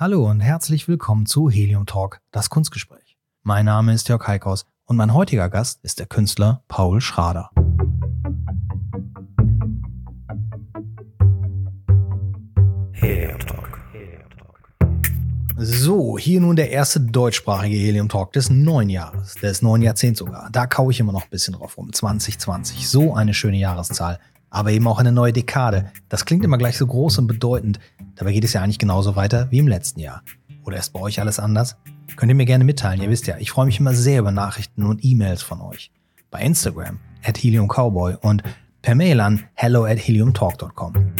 Hallo und herzlich willkommen zu Helium Talk, das Kunstgespräch. Mein Name ist Jörg Heikhaus und mein heutiger Gast ist der Künstler Paul Schrader. Helium Talk. So, hier nun der erste deutschsprachige Helium Talk des neuen Jahres, des neuen Jahrzehnts sogar. Da kaue ich immer noch ein bisschen drauf rum. 2020, so eine schöne Jahreszahl aber eben auch eine neue Dekade. Das klingt immer gleich so groß und bedeutend. Dabei geht es ja eigentlich genauso weiter wie im letzten Jahr. Oder ist bei euch alles anders? Könnt ihr mir gerne mitteilen. Ihr wisst ja, ich freue mich immer sehr über Nachrichten und E-Mails von euch. Bei Instagram at heliumcowboy und per Mail an hello at heliumtalk.com.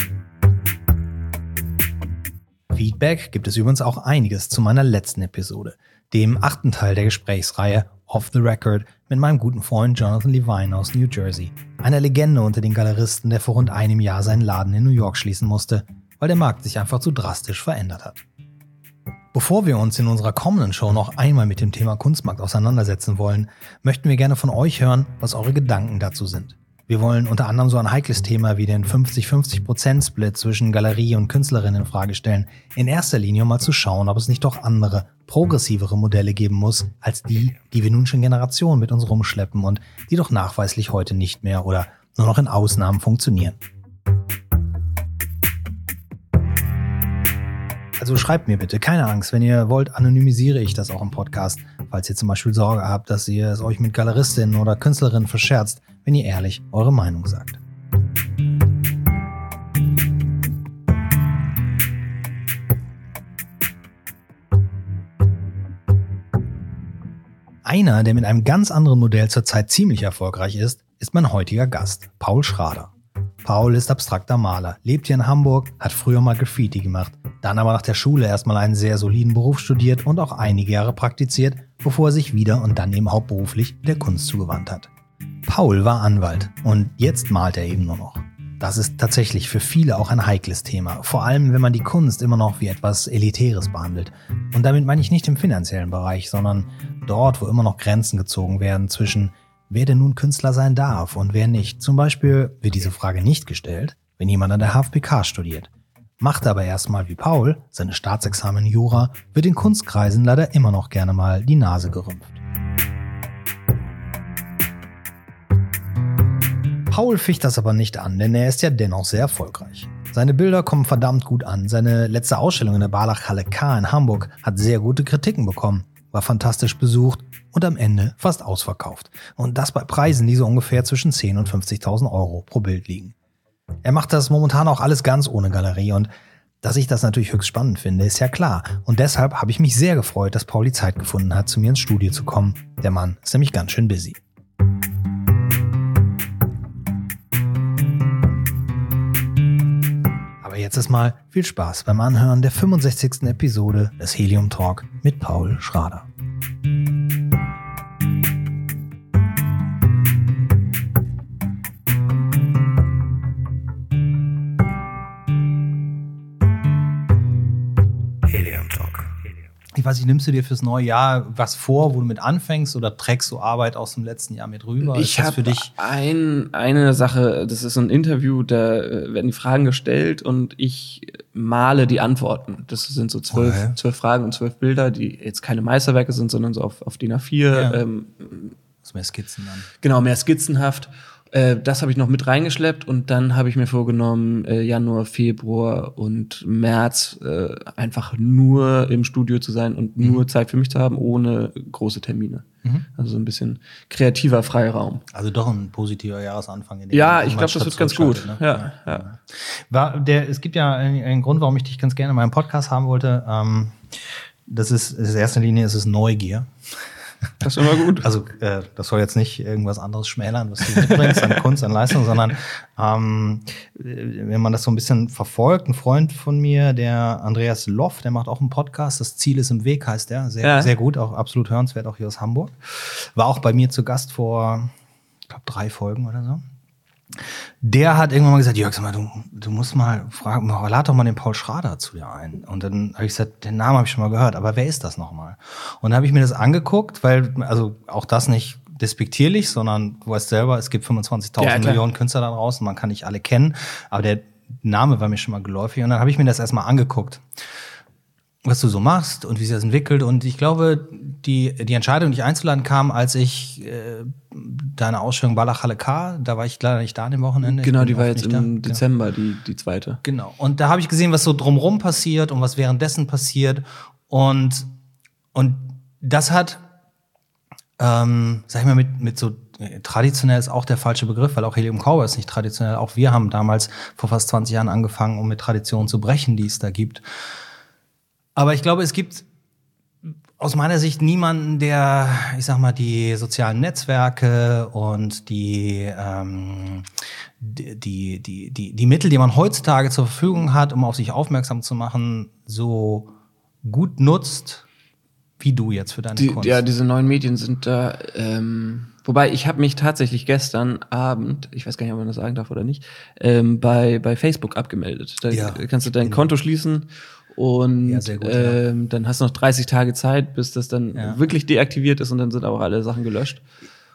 Feedback gibt es übrigens auch einiges zu meiner letzten Episode, dem achten Teil der Gesprächsreihe Off the Record mit meinem guten Freund Jonathan Levine aus New Jersey, einer Legende unter den Galeristen, der vor rund einem Jahr seinen Laden in New York schließen musste, weil der Markt sich einfach zu drastisch verändert hat. Bevor wir uns in unserer kommenden Show noch einmal mit dem Thema Kunstmarkt auseinandersetzen wollen, möchten wir gerne von euch hören, was eure Gedanken dazu sind. Wir wollen unter anderem so ein heikles Thema wie den 50-50%-Split zwischen Galerie und Künstlerinnen in Frage stellen. In erster Linie um mal zu schauen, ob es nicht doch andere, progressivere Modelle geben muss, als die, die wir nun schon Generationen mit uns rumschleppen und die doch nachweislich heute nicht mehr oder nur noch in Ausnahmen funktionieren. Also schreibt mir bitte, keine Angst, wenn ihr wollt, anonymisiere ich das auch im Podcast, falls ihr zum Beispiel Sorge habt, dass ihr es euch mit Galeristinnen oder Künstlerinnen verscherzt, wenn ihr ehrlich eure Meinung sagt. Einer, der mit einem ganz anderen Modell zurzeit ziemlich erfolgreich ist, ist mein heutiger Gast, Paul Schrader. Paul ist abstrakter Maler, lebt hier in Hamburg, hat früher mal Graffiti gemacht, dann aber nach der Schule erstmal einen sehr soliden Beruf studiert und auch einige Jahre praktiziert, bevor er sich wieder und dann eben hauptberuflich der Kunst zugewandt hat. Paul war Anwalt und jetzt malt er eben nur noch. Das ist tatsächlich für viele auch ein heikles Thema, vor allem wenn man die Kunst immer noch wie etwas Elitäres behandelt. Und damit meine ich nicht im finanziellen Bereich, sondern dort, wo immer noch Grenzen gezogen werden zwischen wer denn nun Künstler sein darf und wer nicht. Zum Beispiel wird diese Frage nicht gestellt, wenn jemand an der HFPK studiert. Macht aber erstmal wie Paul seine Staatsexamen Jura, wird in Kunstkreisen leider immer noch gerne mal die Nase gerümpft. Paul ficht das aber nicht an, denn er ist ja dennoch sehr erfolgreich. Seine Bilder kommen verdammt gut an. Seine letzte Ausstellung in der Barlachhalle K in Hamburg hat sehr gute Kritiken bekommen, war fantastisch besucht und am Ende fast ausverkauft. Und das bei Preisen, die so ungefähr zwischen 10.000 und 50.000 Euro pro Bild liegen. Er macht das momentan auch alles ganz ohne Galerie und dass ich das natürlich höchst spannend finde, ist ja klar. Und deshalb habe ich mich sehr gefreut, dass Paul die Zeit gefunden hat, zu mir ins Studio zu kommen. Der Mann ist nämlich ganz schön busy. Jetzt ist mal viel Spaß beim Anhören der 65. Episode des Helium Talk mit Paul Schrader. Ich weiß nicht, nimmst du dir fürs neue Jahr was vor, wo du mit anfängst oder trägst du Arbeit aus dem letzten Jahr mit rüber? Ich habe ein, eine Sache, das ist so ein Interview, da äh, werden die Fragen gestellt und ich male die Antworten. Das sind so zwölf, okay. zwölf Fragen und zwölf Bilder, die jetzt keine Meisterwerke sind, sondern so auf, auf DIN A4. Ja. Ähm, das mehr Skizzen dann. Genau, mehr skizzenhaft. Äh, das habe ich noch mit reingeschleppt und dann habe ich mir vorgenommen, äh, Januar, Februar und März äh, einfach nur im Studio zu sein und mhm. nur Zeit für mich zu haben, ohne große Termine. Mhm. Also so ein bisschen kreativer Freiraum. Also doch ein positiver Jahresanfang. In ja, ich glaube, das wird ganz gut. Ne? Ja, ja. War der, es gibt ja einen, einen, Grund, warum ich dich ganz gerne in meinem Podcast haben wollte. Ähm, das ist, in erster Linie ist es Neugier. Das ist immer gut. Also äh, das soll jetzt nicht irgendwas anderes schmälern, was du mitbringst an Kunst, an Leistung, sondern ähm, wenn man das so ein bisschen verfolgt, ein Freund von mir, der Andreas Loff, der macht auch einen Podcast, das Ziel ist im Weg, heißt der. Sehr, ja. sehr gut, auch absolut hörenswert, auch hier aus Hamburg. War auch bei mir zu Gast vor, ich glaube, drei Folgen oder so. Der hat irgendwann mal gesagt, Jörg, sag mal, du, du musst mal fragen, lad doch mal den Paul Schrader zu dir ein. Und dann habe ich gesagt, den Namen habe ich schon mal gehört, aber wer ist das nochmal? Und dann habe ich mir das angeguckt, weil, also auch das nicht despektierlich, sondern du weißt selber, es gibt 25.000 ja, Millionen Künstler da draußen, man kann nicht alle kennen, aber der Name war mir schon mal geläufig und dann habe ich mir das erstmal angeguckt. Was du so machst und wie sich das entwickelt. Und ich glaube, die, die Entscheidung, dich einzuladen, kam, als ich äh, deine Ausstellung Balachale K, da war ich leider nicht da an dem Wochenende. Genau, die war jetzt im da. Dezember, die, die zweite. Genau. Und da habe ich gesehen, was so drumrum passiert und was währenddessen passiert. Und, und das hat, ähm, sag ich mal, mit, mit so äh, traditionell ist auch der falsche Begriff, weil auch Helium Cowboy ist nicht traditionell. Auch wir haben damals vor fast 20 Jahren angefangen, um mit Traditionen zu brechen, die es da gibt. Aber ich glaube, es gibt aus meiner Sicht niemanden, der, ich sag mal, die sozialen Netzwerke und die, ähm, die, die, die, die Mittel, die man heutzutage zur Verfügung hat, um auf sich aufmerksam zu machen, so gut nutzt, wie du jetzt für deine die, Kunst. Ja, diese neuen Medien sind da. Ähm, wobei ich habe mich tatsächlich gestern Abend, ich weiß gar nicht, ob man das sagen darf oder nicht, ähm, bei bei Facebook abgemeldet. Da Ja, kannst du dein Konto schließen und Ja, gut, ähm, dann hast du noch 30 Tage Zeit, bis das dann Ja. wirklich deaktiviert ist und dann sind auch alle Sachen gelöscht.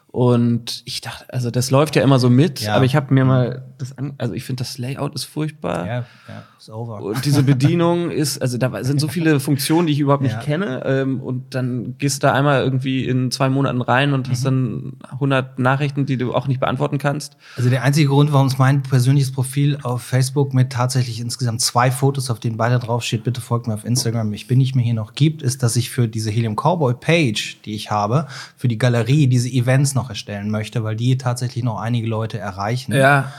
Und ich dachte, also das läuft ja immer so mit, Ja. aber ich habe mir mal das an, also ich finde das Layout ist furchtbar. ja, ja, ist over. Und diese Bedienung ist, also da sind so viele Funktionen, die ich überhaupt nicht Ja. kenne. Ähm, und dann gehst du da einmal irgendwie in zwei Monaten rein und hast dann 100 Nachrichten, die du auch nicht beantworten kannst. Also der einzige Grund, warum es mein persönliches Profil auf Facebook mit tatsächlich insgesamt zwei Fotos, auf denen beide draufsteht, bitte folgt mir auf Instagram, ich bin nicht mehr hier noch gibt, ist, dass ich für diese Helium Cowboy Page, die ich habe, für die Galerie diese Events noch erstellen möchte, weil die tatsächlich noch einige Leute erreichen. Ja.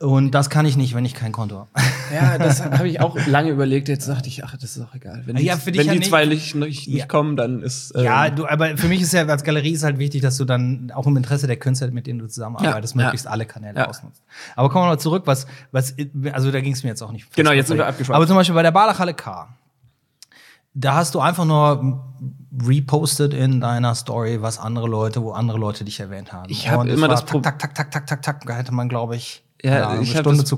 Und das kann ich nicht, wenn ich kein Konto habe. Ja, das habe ich auch lange überlegt. Jetzt dachte ich, ach, das ist auch egal. Wenn die, Ja, wenn die nicht. zwei nicht, nicht, nicht Ja. kommen, dann ist. ähm, Ja, du, aber für mich ist ja als Galerie ist halt wichtig, dass du dann auch im Interesse der Künstler, mit denen du zusammenarbeitest, Ja, möglichst alle Kanäle ausnutzt. Aber kommen wir mal zurück, was, was, also da ging es mir jetzt auch nicht. Genau, jetzt sind wir abgeschweift. Aber zum Beispiel bei der Balachhalle K. Da hast du einfach nur repostet in deiner Story, was andere Leute, wo andere Leute dich erwähnt haben. Ich hab Und es immer das Pro- tak, tak, tak, tak, tak, tak, da hätte man, glaube ich, Ja, Ahnung, ich eine hab Stunde das.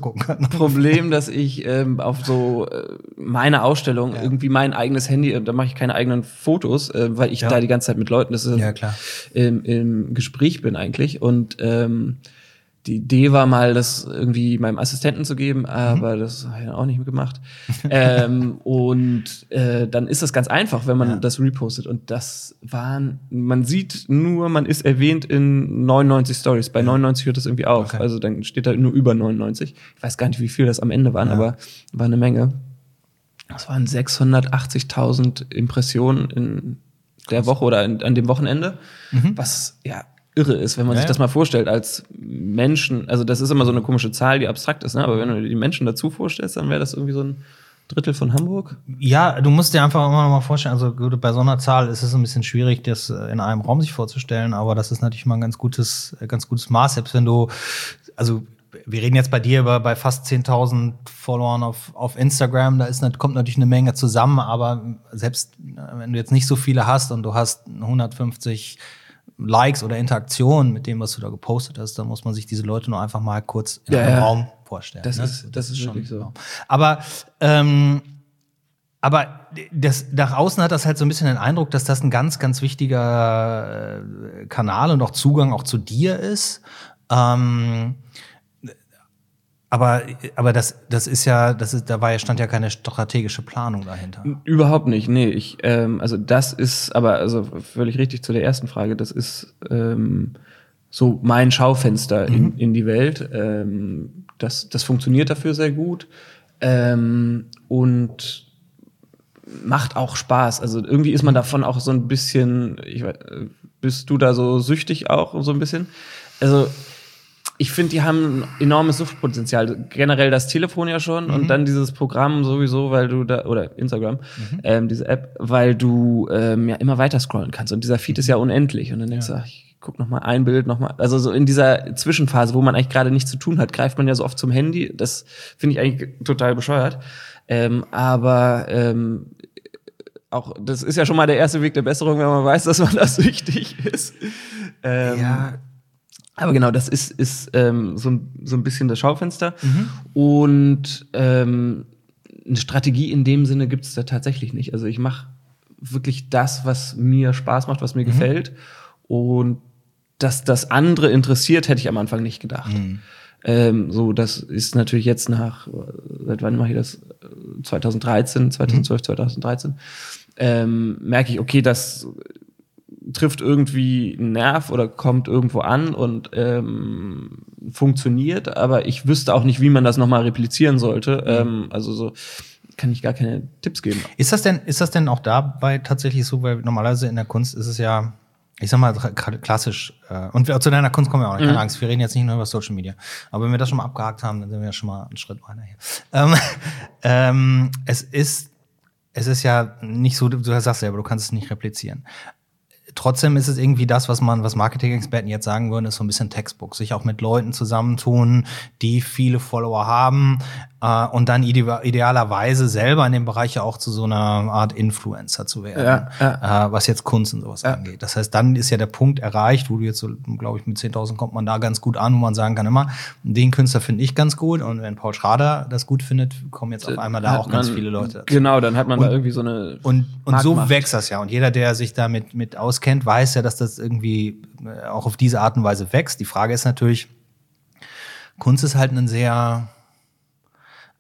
Problem, dass ich ähm, auf so äh, meine Ausstellung irgendwie mein eigenes Handy, äh, da mache ich keine eigenen Fotos, äh, weil ich Ja. da die ganze Zeit mit Leuten das ist, Ja, klar. Im, im Gespräch bin eigentlich. Und ähm, die Idee war mal, das irgendwie meinem Assistenten zu geben, aber das habe ich dann auch nicht mehr gemacht. ähm, und äh, dann ist das ganz einfach, wenn man Ja. das repostet. Und das waren, man sieht nur, man ist erwähnt in 99 Stories. Bei 99 hört das irgendwie auf. Okay. Also dann steht da nur über 99. Ich weiß gar nicht, wie viel das am Ende waren, Ja. aber war eine Menge. Das waren 680.000 Impressionen in der Woche oder in, an dem Wochenende, was ja irre ist, wenn man. Ja, sich das mal vorstellt als Menschen. Also das ist immer so eine komische Zahl, die abstrakt ist, ne? aber wenn du die Menschen dazu vorstellst, dann wäre das irgendwie so ein Drittel von Hamburg. Ja, du musst dir einfach immer noch mal vorstellen, also gut, bei so einer Zahl ist es ein bisschen schwierig, das in einem Raum sich vorzustellen, aber das ist natürlich mal ein ganz gutes, ganz gutes Maß, selbst wenn du, also wir reden jetzt bei dir über bei fast 10.000 Followern auf, auf Instagram, da ist, kommt natürlich eine Menge zusammen, aber selbst äh, wenn du jetzt nicht so viele hast und du hast 150 Likes oder Interaktionen mit dem, was du da gepostet hast, dann muss man sich diese Leute nur einfach mal kurz in Ja, einem ja. Raum vorstellen. Das ne? ist- das ist wirklich so. Aber ähm, aber das, nach außen hat das halt so ein bisschen den Eindruck, dass das ein ganz, ganz wichtiger äh, Kanal und auch Zugang auch zu dir ist. Ähm, aber, aber das, das ist ja, das ist, da war ja, stand ja keine strategische Planung dahinter. Überhaupt nicht, nee. Ich, ähm, also das ist, aber also völlig richtig zu der ersten Frage, das ist ähm, so mein Schaufenster in, in die Welt. Ähm, das, das funktioniert dafür sehr gut ähm, und macht auch Spaß. Also irgendwie ist man davon auch so ein bisschen, ich, weiß, äh, bist du da so süchtig auch so ein bisschen? Also ich finde, die haben ein enormes Suchtpotenzial. Generell das Telefon ja schon und dann dieses Programm sowieso, weil du da, oder Instagram, ähm, diese App, weil du ähm, ja immer weiter scrollen kannst. Und dieser Feed ist ja unendlich. Und dann denkst du, ach, ich guck noch mal ein Bild, noch mal. Also so in dieser Zwischenphase, wo man eigentlich gerade nichts zu tun hat, greift man ja so oft zum Handy. Das finde ich eigentlich total bescheuert. Ähm, aber ähm, auch das ist ja schon mal der erste Weg der Besserung, wenn man weiß, dass man da süchtig ist. Ähm, Ja. Aber genau, das ist, ist ähm, so, ein- so ein bisschen das Schaufenster. Und ähm, eine Strategie in dem Sinne gibt es da tatsächlich nicht. Also ich mache wirklich das, was mir Spaß macht, was mir gefällt. Und dass das andere interessiert, hätte ich am Anfang nicht gedacht. Ähm, so, das ist natürlich jetzt nach, seit wann mache ich das? 2013, 2012, mhm. 2013. Ähm, merke ich, okay, das trifft irgendwie einen Nerv oder kommt irgendwo an und ähm, funktioniert, aber ich wüsste auch nicht, wie man das nochmal replizieren sollte. Mhm. Ähm, also so kann ich gar keine Tipps geben. Ist das denn, ist das denn auch dabei tatsächlich so, weil normalerweise in der Kunst ist es ja, ich sag mal, klassisch, äh, und zu deiner Kunst kommen wir auch nicht, keine mhm. Angst, wir reden jetzt nicht nur über Social Media. Aber wenn wir das schon mal abgehakt haben, dann sind wir ja schon mal einen Schritt weiter hier. Ähm, ähm, es ist, es ist ja nicht so, du sagst selber, du kannst es nicht replizieren trotzdem ist es irgendwie das, was man, was Marketing-Experten jetzt sagen würden, ist so ein bisschen Textbook. Sich auch mit Leuten zusammentun, die viele Follower haben, äh, und dann ide idealerweise selber in dem Bereich ja auch zu so einer Art Influencer zu werden, ja, ja. Äh, was jetzt Kunst und sowas ja. angeht. Das heißt, dann ist ja der Punkt erreicht, wo du jetzt so, glaube ich, mit 10.000 kommt man da ganz gut an, wo man sagen kann immer, den Künstler finde ich ganz gut und wenn Paul Schrader das gut findet, kommen jetzt auf einmal da auch ganz viele Leute dazu. Genau, dann hat man und, da irgendwie so eine Und, und so wächst das ja und jeder, der sich damit mit auskennt, weiß ja, dass das irgendwie äh, auch auf diese Art und Weise wächst. Die Frage ist natürlich, Kunst ist halt ein sehr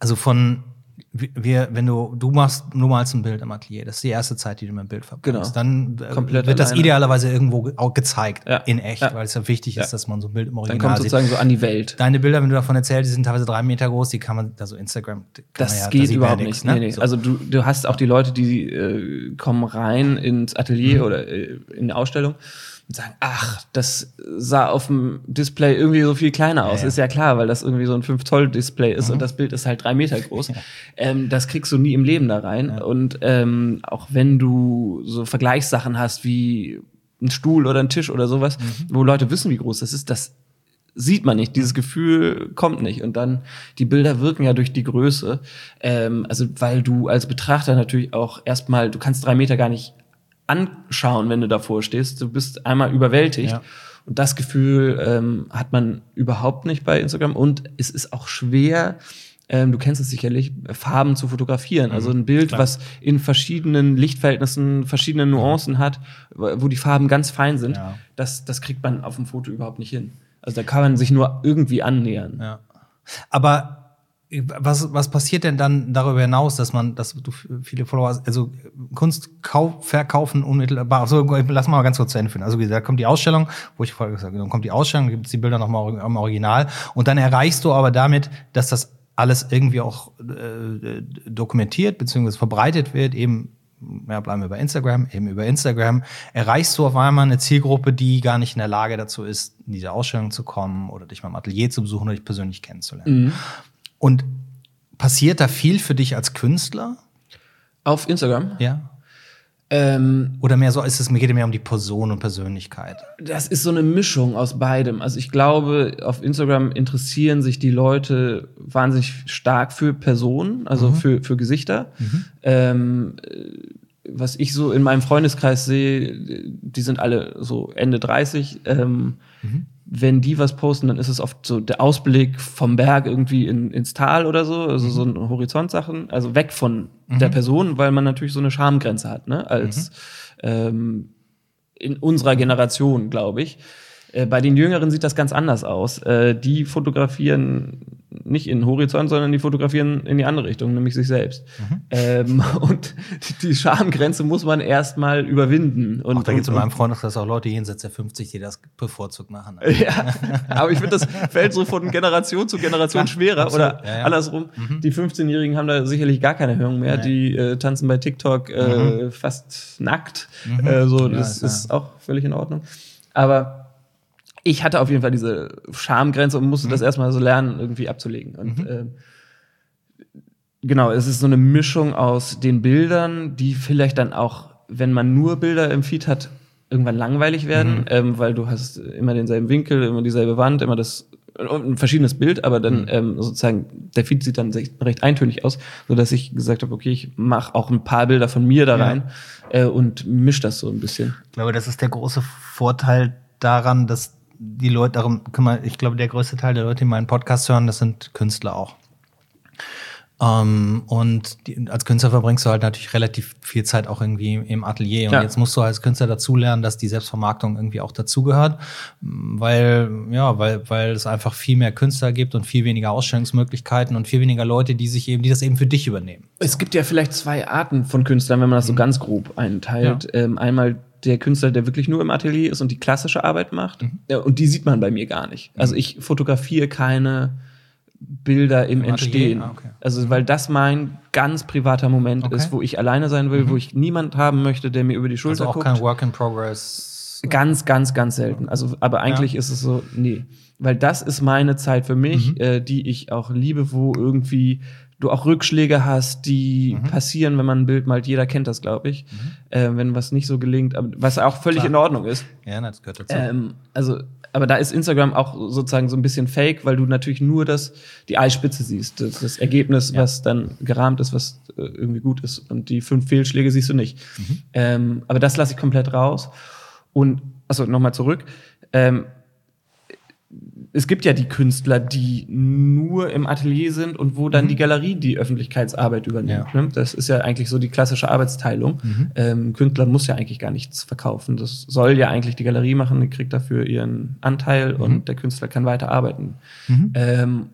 also von wir, wenn du, du machst nur mal ein Bild im Atelier, das ist die erste Zeit, die du mit dem Bild verbringst. Genau. Dann äh, Komplett wird das idealerweise irgendwo auch gezeigt, ja. in echt, ja. weil es ja wichtig ja. ist, dass man so ein Bild im Original. Dann kommt sozusagen sieht. so an die Welt. Deine Bilder, wenn du davon erzählst, die sind teilweise drei Meter groß, die kann man, also Instagram, das ja, geht überhaupt nicht. Ne? Nee, nee. So. Also du, du hast auch die Leute, die äh, kommen rein ins Atelier mhm. oder äh, in eine Ausstellung und sagen, ach, das sah auf dem Display irgendwie so viel kleiner aus. Ja, ja. Ist ja klar, weil das irgendwie so ein 5-Zoll-Display ist mhm. und das Bild ist halt drei Meter groß. Ja. Ähm, das kriegst du nie im Leben da rein. Und ähm, auch wenn du so Vergleichssachen hast wie ein Stuhl oder ein Tisch oder sowas, mhm. wo Leute wissen, wie groß das ist, das sieht man nicht, dieses Gefühl kommt nicht. Und dann, die Bilder wirken ja durch die Größe. Ähm, also, weil du als Betrachter natürlich auch erstmal, du kannst drei Meter gar nicht anschauen, wenn du davor stehst. Du bist einmal überwältigt. Ja. Und das Gefühl ähm, hat man überhaupt nicht bei Instagram. Und es ist auch schwer, ähm, du kennst es sicherlich, Farben zu fotografieren. Also mhm, ein Bild, Klar. was in verschiedenen Lichtverhältnissen, verschiedenen Nuancen hat, wo die Farben ganz fein sind, ja. das, das kriegt man auf dem Foto überhaupt nicht hin. Also da kann man sich nur irgendwie annähern. Ja. Aber was, was passiert denn dann darüber hinaus, dass man, dass du viele Follower hast, also Kunst kauf, verkaufen unmittelbar, also lass mal ganz kurz zu Ende führen. Also wie gesagt, kommt die Ausstellung, wo ich vorher gesagt habe, dann kommt die Ausstellung, gibt es die Bilder nochmal im Original und dann erreichst du aber damit, dass das alles irgendwie auch äh, dokumentiert bzw. verbreitet wird, eben ja, bleiben wir bei Instagram, eben über Instagram, erreichst du auf einmal eine Zielgruppe, die gar nicht in der Lage dazu ist, in diese Ausstellung zu kommen oder dich mal im Atelier zu besuchen oder dich persönlich kennenzulernen. Mhm. Und passiert da viel für dich als Künstler? Auf Instagram? Ja. Ähm, Oder mehr so ist es, mir geht es mehr um die Person und Persönlichkeit. Das ist so eine Mischung aus beidem. Also ich glaube, auf Instagram interessieren sich die Leute wahnsinnig stark für Personen, also mhm. für, für Gesichter. Mhm. Ähm, was ich so in meinem Freundeskreis sehe, die sind alle so Ende 30. Ähm, mhm wenn die was posten, dann ist es oft so der Ausblick vom Berg irgendwie in, ins Tal oder so, also mhm. so eine Horizontsachen, also weg von mhm. der Person, weil man natürlich so eine Schamgrenze hat, ne, als mhm. ähm, in unserer Generation, glaube ich. Äh, bei den Jüngeren sieht das ganz anders aus. Äh, die fotografieren nicht in den Horizont, sondern die fotografieren in die andere Richtung, nämlich sich selbst. Mhm. Ähm, und die Schamgrenze muss man erstmal überwinden. Und, auch da gibt es in meinem Freundeskreis auch Leute jenseits der 50, die das bevorzugt machen. ja, aber ich finde, das fällt so von Generation zu Generation schwerer. Absolut. Oder ja, ja. andersrum, mhm. die 15-Jährigen haben da sicherlich gar keine Hörung mehr. Nee. Die äh, tanzen bei TikTok äh, mhm. fast nackt. Mhm. Äh, so, das ja, ist auch völlig in Ordnung. Aber ich hatte auf jeden Fall diese Schamgrenze und musste mhm. das erstmal so lernen, irgendwie abzulegen. Und mhm. äh, genau, es ist so eine Mischung aus den Bildern, die vielleicht dann auch, wenn man nur Bilder im Feed hat, irgendwann langweilig werden, mhm. ähm, weil du hast immer denselben Winkel, immer dieselbe Wand, immer das ein verschiedenes Bild, aber dann mhm. ähm, sozusagen der Feed sieht dann recht eintönig aus, so dass ich gesagt habe, okay, ich mache auch ein paar Bilder von mir da rein ja. äh, und misch das so ein bisschen. Ich glaube, das ist der große Vorteil daran, dass die Leute, darum kümmern, ich glaube, der größte Teil der Leute, die meinen Podcast hören, das sind Künstler auch. Ähm, und die, als Künstler verbringst du halt natürlich relativ viel Zeit auch irgendwie im Atelier. Und ja. jetzt musst du als Künstler dazulernen, dass die Selbstvermarktung irgendwie auch dazugehört, weil ja, weil weil es einfach viel mehr Künstler gibt und viel weniger Ausstellungsmöglichkeiten und viel weniger Leute, die sich eben, die das eben für dich übernehmen. Es gibt ja vielleicht zwei Arten von Künstlern, wenn man das so mhm. ganz grob einteilt. Ja. Ähm, einmal der Künstler, der wirklich nur im Atelier ist und die klassische Arbeit macht. Mhm. Ja, und die sieht man bei mir gar nicht. Also ich fotografiere keine Bilder im, Im Entstehen. Ah, okay. Also, weil das mein ganz privater Moment okay. ist, wo ich alleine sein will, mhm. wo ich niemand haben möchte, der mir über die Schulter also auch guckt. kein Work in Progress. Ganz, ganz, ganz selten. Also, aber eigentlich ja. ist es so, nee. Weil das ist meine Zeit für mich, mhm. äh, die ich auch liebe, wo irgendwie du auch Rückschläge hast, die mhm. passieren, wenn man ein Bild malt. Jeder kennt das, glaube ich. Mhm. Äh, wenn was nicht so gelingt, aber was auch völlig Klar. in Ordnung ist. Ja, das gehört dazu. Ähm, also aber da ist Instagram auch sozusagen so ein bisschen fake, weil du natürlich nur das, die Eispitze siehst, das, das Ergebnis, ja. was dann gerahmt ist, was äh, irgendwie gut ist. Und die fünf Fehlschläge siehst du nicht. Mhm. Ähm, aber das lasse ich komplett raus. Und, also nochmal zurück. Ähm, es gibt ja die Künstler, die nur im Atelier sind und wo dann mhm. die Galerie die Öffentlichkeitsarbeit übernimmt. Ja. Ne? Das ist ja eigentlich so die klassische Arbeitsteilung. Mhm. Ähm, Künstler muss ja eigentlich gar nichts verkaufen. Das soll ja eigentlich die Galerie machen, die kriegt dafür ihren Anteil mhm. und der Künstler kann weiter arbeiten. Mhm. Ähm,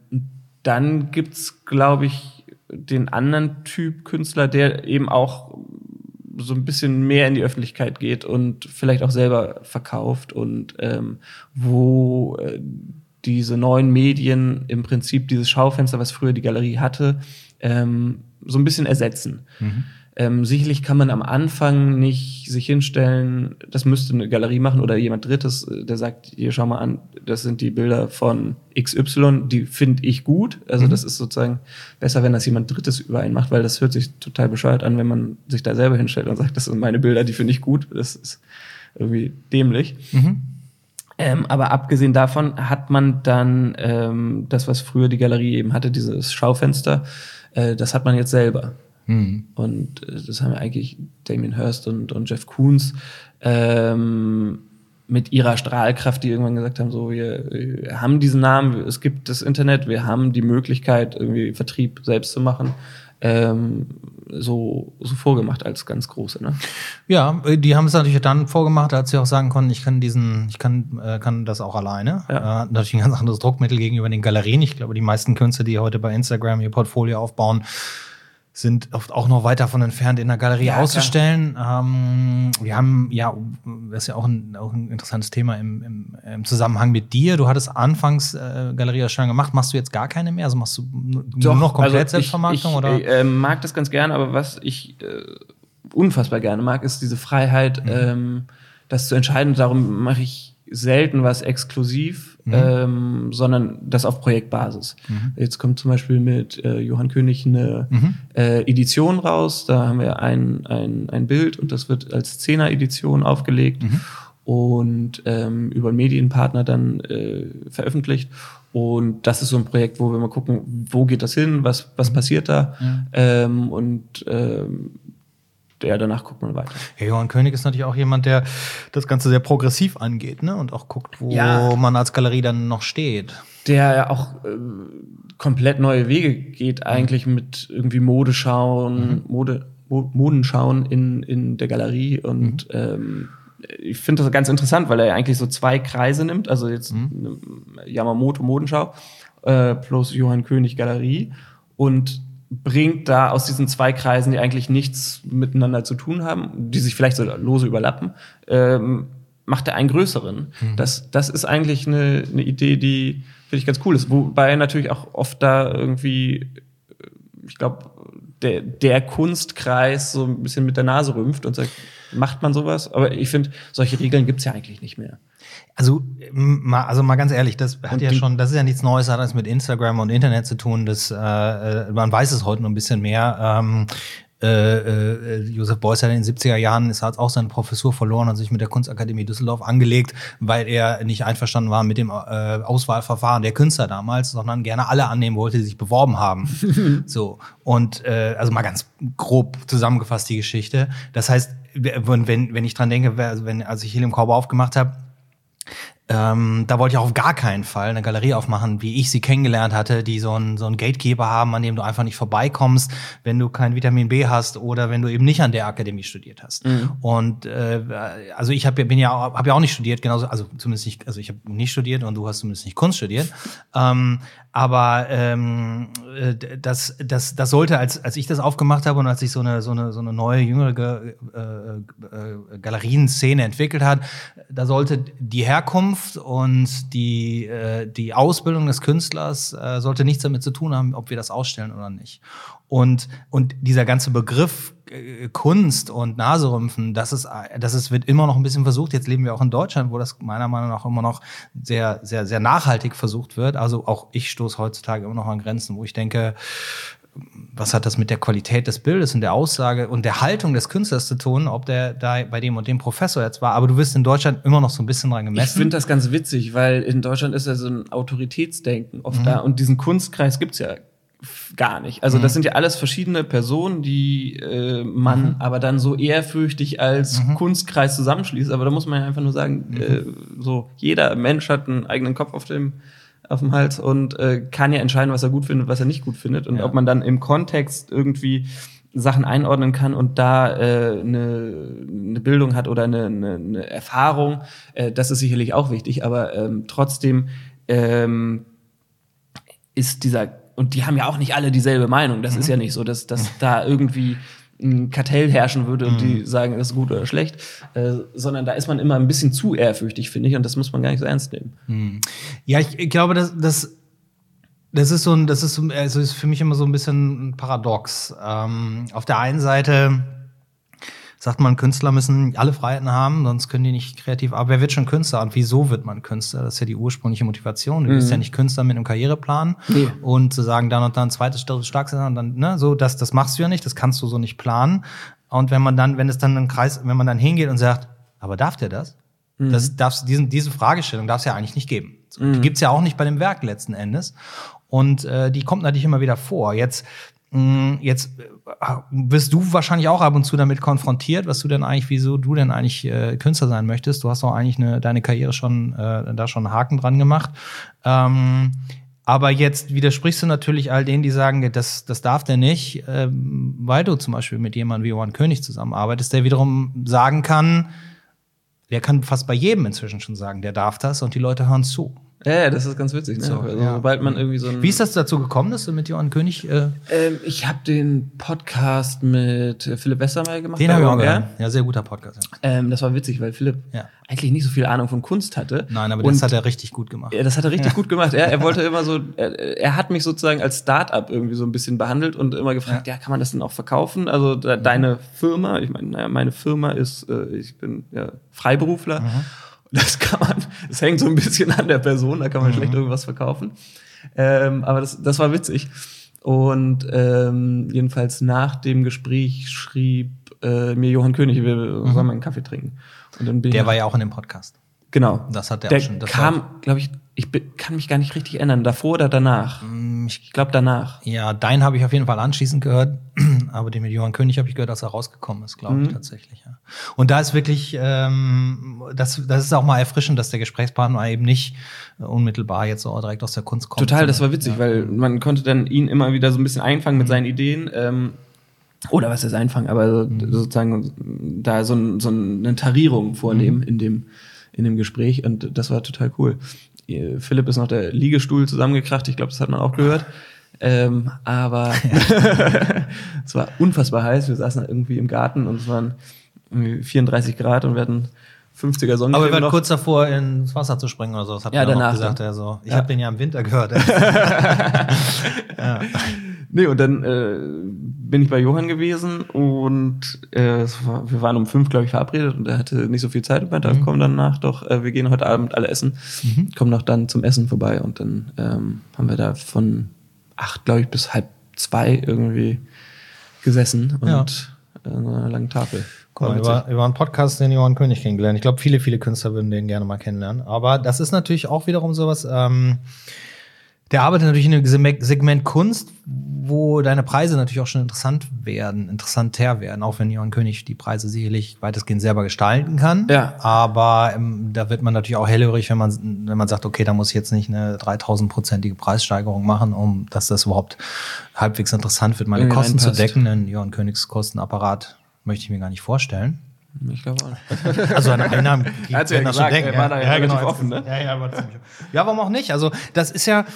dann gibt's, glaube ich, den anderen Typ Künstler, der eben auch so ein bisschen mehr in die Öffentlichkeit geht und vielleicht auch selber verkauft und ähm, wo äh, diese neuen Medien im Prinzip dieses Schaufenster, was früher die Galerie hatte, ähm, so ein bisschen ersetzen. Mhm. Ähm, sicherlich kann man am Anfang nicht sich hinstellen, das müsste eine Galerie machen oder jemand Drittes, äh, der sagt, hier schau mal an, das sind die Bilder von XY, die finde ich gut. Also mhm. das ist sozusagen besser, wenn das jemand Drittes über einen macht, weil das hört sich total bescheuert an, wenn man sich da selber hinstellt und sagt, das sind meine Bilder, die finde ich gut. Das ist irgendwie dämlich. Mhm. Ähm, aber abgesehen davon hat man dann ähm, das, was früher die Galerie eben hatte, dieses Schaufenster, äh, das hat man jetzt selber. Mhm. Und äh, das haben ja eigentlich Damien Hirst und, und Jeff Koons ähm, mit ihrer Strahlkraft, die irgendwann gesagt haben, so, wir, wir haben diesen Namen, es gibt das Internet, wir haben die Möglichkeit, irgendwie Vertrieb selbst zu machen ähm, so, so vorgemacht als ganz große. Ne? Ja, die haben es natürlich dann vorgemacht, als sie auch sagen konnten, ich kann diesen, ich kann, äh, kann das auch alleine. Ja. Äh, natürlich ein ganz anderes Druckmittel gegenüber den Galerien. Ich glaube, die meisten Künstler, die heute bei Instagram ihr Portfolio aufbauen, sind oft auch noch weit davon entfernt, in der Galerie ja, auszustellen. Ähm, wir haben, ja, das ist ja auch ein, auch ein interessantes Thema im, im, im Zusammenhang mit dir. Du hattest anfangs äh, Galerieerstellung gemacht. Machst du jetzt gar keine mehr? Also machst du Doch, nur noch komplett also Selbstvermarktung? Ich, oder? Ich äh, mag das ganz gerne, aber was ich äh, unfassbar gerne mag, ist diese Freiheit, mhm. ähm, das zu entscheiden. Darum mache ich selten was exklusiv, mhm. ähm, sondern das auf Projektbasis. Mhm. Jetzt kommt zum Beispiel mit äh, Johann König eine mhm. äh, Edition raus. Da haben wir ein, ein, ein Bild und das wird als Zehner-Edition aufgelegt mhm. und ähm, über einen Medienpartner dann äh, veröffentlicht. Und das ist so ein Projekt, wo wir mal gucken, wo geht das hin, was, was mhm. passiert da. Ähm, und ähm, ja, danach guckt man weiter. Ja, Johann König ist natürlich auch jemand, der das Ganze sehr progressiv angeht, ne? Und auch guckt, wo ja. man als Galerie dann noch steht. Der ja auch äh, komplett neue Wege geht, eigentlich mhm. mit irgendwie Modeschauen, mhm. Mode, Modenschauen in, in der Galerie. Und mhm. ähm, ich finde das ganz interessant, weil er eigentlich so zwei Kreise nimmt. Also jetzt mhm. Yamamoto Modenschau äh, plus Johann König Galerie. Und bringt da aus diesen zwei Kreisen, die eigentlich nichts miteinander zu tun haben, die sich vielleicht so lose überlappen, ähm, macht er einen größeren. Mhm. Das, das ist eigentlich eine, eine Idee, die finde ich ganz cool ist. Wobei natürlich auch oft da irgendwie, ich glaube, der, der Kunstkreis so ein bisschen mit der Nase rümpft und sagt, macht man sowas? Aber ich finde, solche Regeln gibt's ja eigentlich nicht mehr. Also mal, also mal ganz ehrlich, das hat ja schon, das ist ja nichts Neues, hat das mit Instagram und Internet zu tun. Das, äh, äh, man weiß es heute noch ein bisschen mehr. Ähm, äh, äh, Josef Beuys hat in den 70er Jahren ist hat auch seine Professur verloren und sich mit der Kunstakademie Düsseldorf angelegt, weil er nicht einverstanden war mit dem äh, Auswahlverfahren der Künstler damals, sondern gerne alle annehmen wollte, die sich beworben haben. so und äh, also mal ganz grob zusammengefasst die Geschichte. Das heißt, wenn wenn, ich dran denke, wenn als ich Helium Korber aufgemacht habe ähm, da wollte ich auch auf gar keinen Fall eine Galerie aufmachen, wie ich sie kennengelernt hatte, die so einen so einen Gatekeeper haben, an dem du einfach nicht vorbeikommst, wenn du kein Vitamin B hast oder wenn du eben nicht an der Akademie studiert hast. Mhm. Und äh, also ich hab, bin ja habe ja auch nicht studiert, genauso also zumindest nicht, also ich habe nicht studiert und du hast zumindest nicht Kunst studiert. Ähm, aber ähm, äh, das, das, das sollte, als, als ich das aufgemacht habe und als sich so eine, so eine, so eine neue, jüngere äh, äh, Galerienszene entwickelt hat, da sollte die Herkunft und die, äh, die Ausbildung des Künstlers äh, sollte nichts damit zu tun haben, ob wir das ausstellen oder nicht. Und, und dieser ganze Begriff äh, Kunst und Naserümpfen, das ist, das ist, wird immer noch ein bisschen versucht. Jetzt leben wir auch in Deutschland, wo das meiner Meinung nach immer noch sehr, sehr, sehr nachhaltig versucht wird. Also auch ich stoße heutzutage immer noch an Grenzen, wo ich denke, was hat das mit der Qualität des Bildes und der Aussage und der Haltung des Künstlers zu tun, ob der da bei dem und dem Professor jetzt war. Aber du wirst in Deutschland immer noch so ein bisschen dran gemessen. Ich finde das ganz witzig, weil in Deutschland ist ja so ein Autoritätsdenken oft mhm. da und diesen Kunstkreis gibt's ja gar nicht. Also mhm. das sind ja alles verschiedene Personen, die äh, man mhm. aber dann so ehrfürchtig als mhm. Kunstkreis zusammenschließt. Aber da muss man ja einfach nur sagen, mhm. äh, so jeder Mensch hat einen eigenen Kopf auf dem auf dem Hals und äh, kann ja entscheiden, was er gut findet, was er nicht gut findet und ja. ob man dann im Kontext irgendwie Sachen einordnen kann und da äh, eine, eine Bildung hat oder eine, eine, eine Erfahrung, äh, das ist sicherlich auch wichtig, aber ähm, trotzdem ähm, ist dieser und die haben ja auch nicht alle dieselbe Meinung. Das mhm. ist ja nicht so, dass, dass da irgendwie ein Kartell herrschen würde und die mhm. sagen, das ist gut oder schlecht, äh, sondern da ist man immer ein bisschen zu ehrfürchtig, finde ich, und das muss man gar nicht so ernst nehmen. Mhm. Ja, ich, ich glaube, dass, dass das ist so ein, das ist, so, also ist für mich immer so ein bisschen ein Paradox. Ähm, auf der einen Seite sagt man, Künstler müssen alle Freiheiten haben, sonst können die nicht kreativ. Aber wer wird schon Künstler und wieso wird man Künstler? Das ist ja die ursprüngliche Motivation. Du mhm. bist ja nicht Künstler mit einem Karriereplan nee. und zu sagen, dann und dann zweites stark sein und dann, ne, so, das, das machst du ja nicht, das kannst du so nicht planen. Und wenn man dann, wenn es dann einen Kreis, wenn man dann hingeht und sagt, aber darf der das? Mhm. Das darfst, diesen, diese Fragestellung darf es ja eigentlich nicht geben. Mhm. Die gibt's ja auch nicht bei dem Werk letzten Endes. Und äh, die kommt natürlich immer wieder vor. Jetzt jetzt äh, wirst du wahrscheinlich auch ab und zu damit konfrontiert, was du denn eigentlich, wieso du denn eigentlich äh, Künstler sein möchtest. Du hast doch eigentlich eine, deine Karriere schon äh, da schon einen Haken dran gemacht. Ähm, aber jetzt widersprichst du natürlich all denen, die sagen, das, das darf der nicht, ähm, weil du zum Beispiel mit jemandem wie Johann König zusammenarbeitest, der wiederum sagen kann, der kann fast bei jedem inzwischen schon sagen, der darf das und die Leute hören zu. Ja, das ist ganz witzig. So, also, ja. Sobald man irgendwie so Wie ist das dazu gekommen, dass du mit Johann König? Äh ähm, ich habe den Podcast mit Philipp Westermeier gemacht. Den habe ich auch gehört. Ja, sehr guter Podcast. Ja. Ähm, das war witzig, weil Philipp ja. eigentlich nicht so viel Ahnung von Kunst hatte. Nein, aber das hat er richtig gut gemacht. Ja, das hat er richtig gut gemacht. Er, er wollte immer so, er, er, hat mich sozusagen als Start-up irgendwie so ein bisschen behandelt und immer gefragt, ja, kann man das denn auch verkaufen? Also da, deine Firma, ich meine, naja, meine Firma ist, äh, ich bin ja Freiberufler. Mhm. Das kann man, das hängt so ein bisschen an der Person, da kann man mhm. schlecht irgendwas verkaufen. Ähm, aber das, das war witzig. Und ähm, jedenfalls nach dem Gespräch schrieb äh, mir Johann König, wir mhm. sollen mal einen Kaffee trinken. Und dann bin der war ja auch in dem Podcast. Genau. Das hat der, der auch schon. Das kam, glaube ich, ich kann mich gar nicht richtig erinnern. Davor oder danach? Mm, ich glaube danach. Ja, dein habe ich auf jeden Fall anschließend gehört, aber den mit Johann König habe ich gehört, dass er rausgekommen ist, glaube ich mhm. tatsächlich. Ja. Und da ist wirklich, ähm, das, das ist auch mal erfrischend, dass der Gesprächspartner eben nicht unmittelbar jetzt so direkt aus der Kunst kommt. Total, das war witzig, ja. weil man konnte dann ihn immer wieder so ein bisschen einfangen mit mhm. seinen Ideen. Ähm, oder was ist einfangen, aber mhm. sozusagen da so, so eine Tarierung vornehmen mhm. in dem in dem Gespräch und das war total cool. Philipp ist noch der Liegestuhl zusammengekracht, ich glaube, das hat man auch gehört. Ähm, aber es war unfassbar heiß. Wir saßen irgendwie im Garten und es waren 34 Grad und wir hatten 50er Sonnencreme. Aber wir waren kurz davor, ins Wasser zu springen oder so. Das hat ja, er danach, gesagt. Ja. Also, ich ja. habe den ja im Winter gehört. ja. Nee, und dann äh, bin ich bei Johann gewesen und äh, war, wir waren um fünf, glaube ich, verabredet und er hatte nicht so viel Zeit und meinte, mhm. komm danach doch, äh, wir gehen heute Abend alle essen, mhm. komm noch dann zum Essen vorbei und dann ähm, haben wir da von acht, glaube ich, bis halb zwei irgendwie gesessen und ja. äh, an einer langen Tafel. Cool, über, über einen Podcast den Johann König kennengelernt. Ich glaube, viele, viele Künstler würden den gerne mal kennenlernen. Aber das ist natürlich auch wiederum sowas, ähm, Der arbeitet natürlich in einem Seg- Segment Kunst, wo deine Preise natürlich auch schon interessant werden, interessanter werden, auch wenn Johann König die Preise sicherlich weitestgehend selber gestalten kann. Ja. Aber ähm, da wird man natürlich auch hellhörig, wenn man, wenn man sagt, okay, da muss ich jetzt nicht eine 3000-prozentige Preissteigerung machen, um dass das überhaupt halbwegs interessant wird, meine Irgendwie Kosten zu decken. Ein Johann Königs Kostenapparat möchte ich mir gar nicht vorstellen. Ich glaube auch nicht. Also an Einnahmen hat's ja das schon gesagt, denken. war da ja relativ hat's offen, ne? gesagt. Ja, ja, offen. ja, warum auch nicht? Also das ist ja,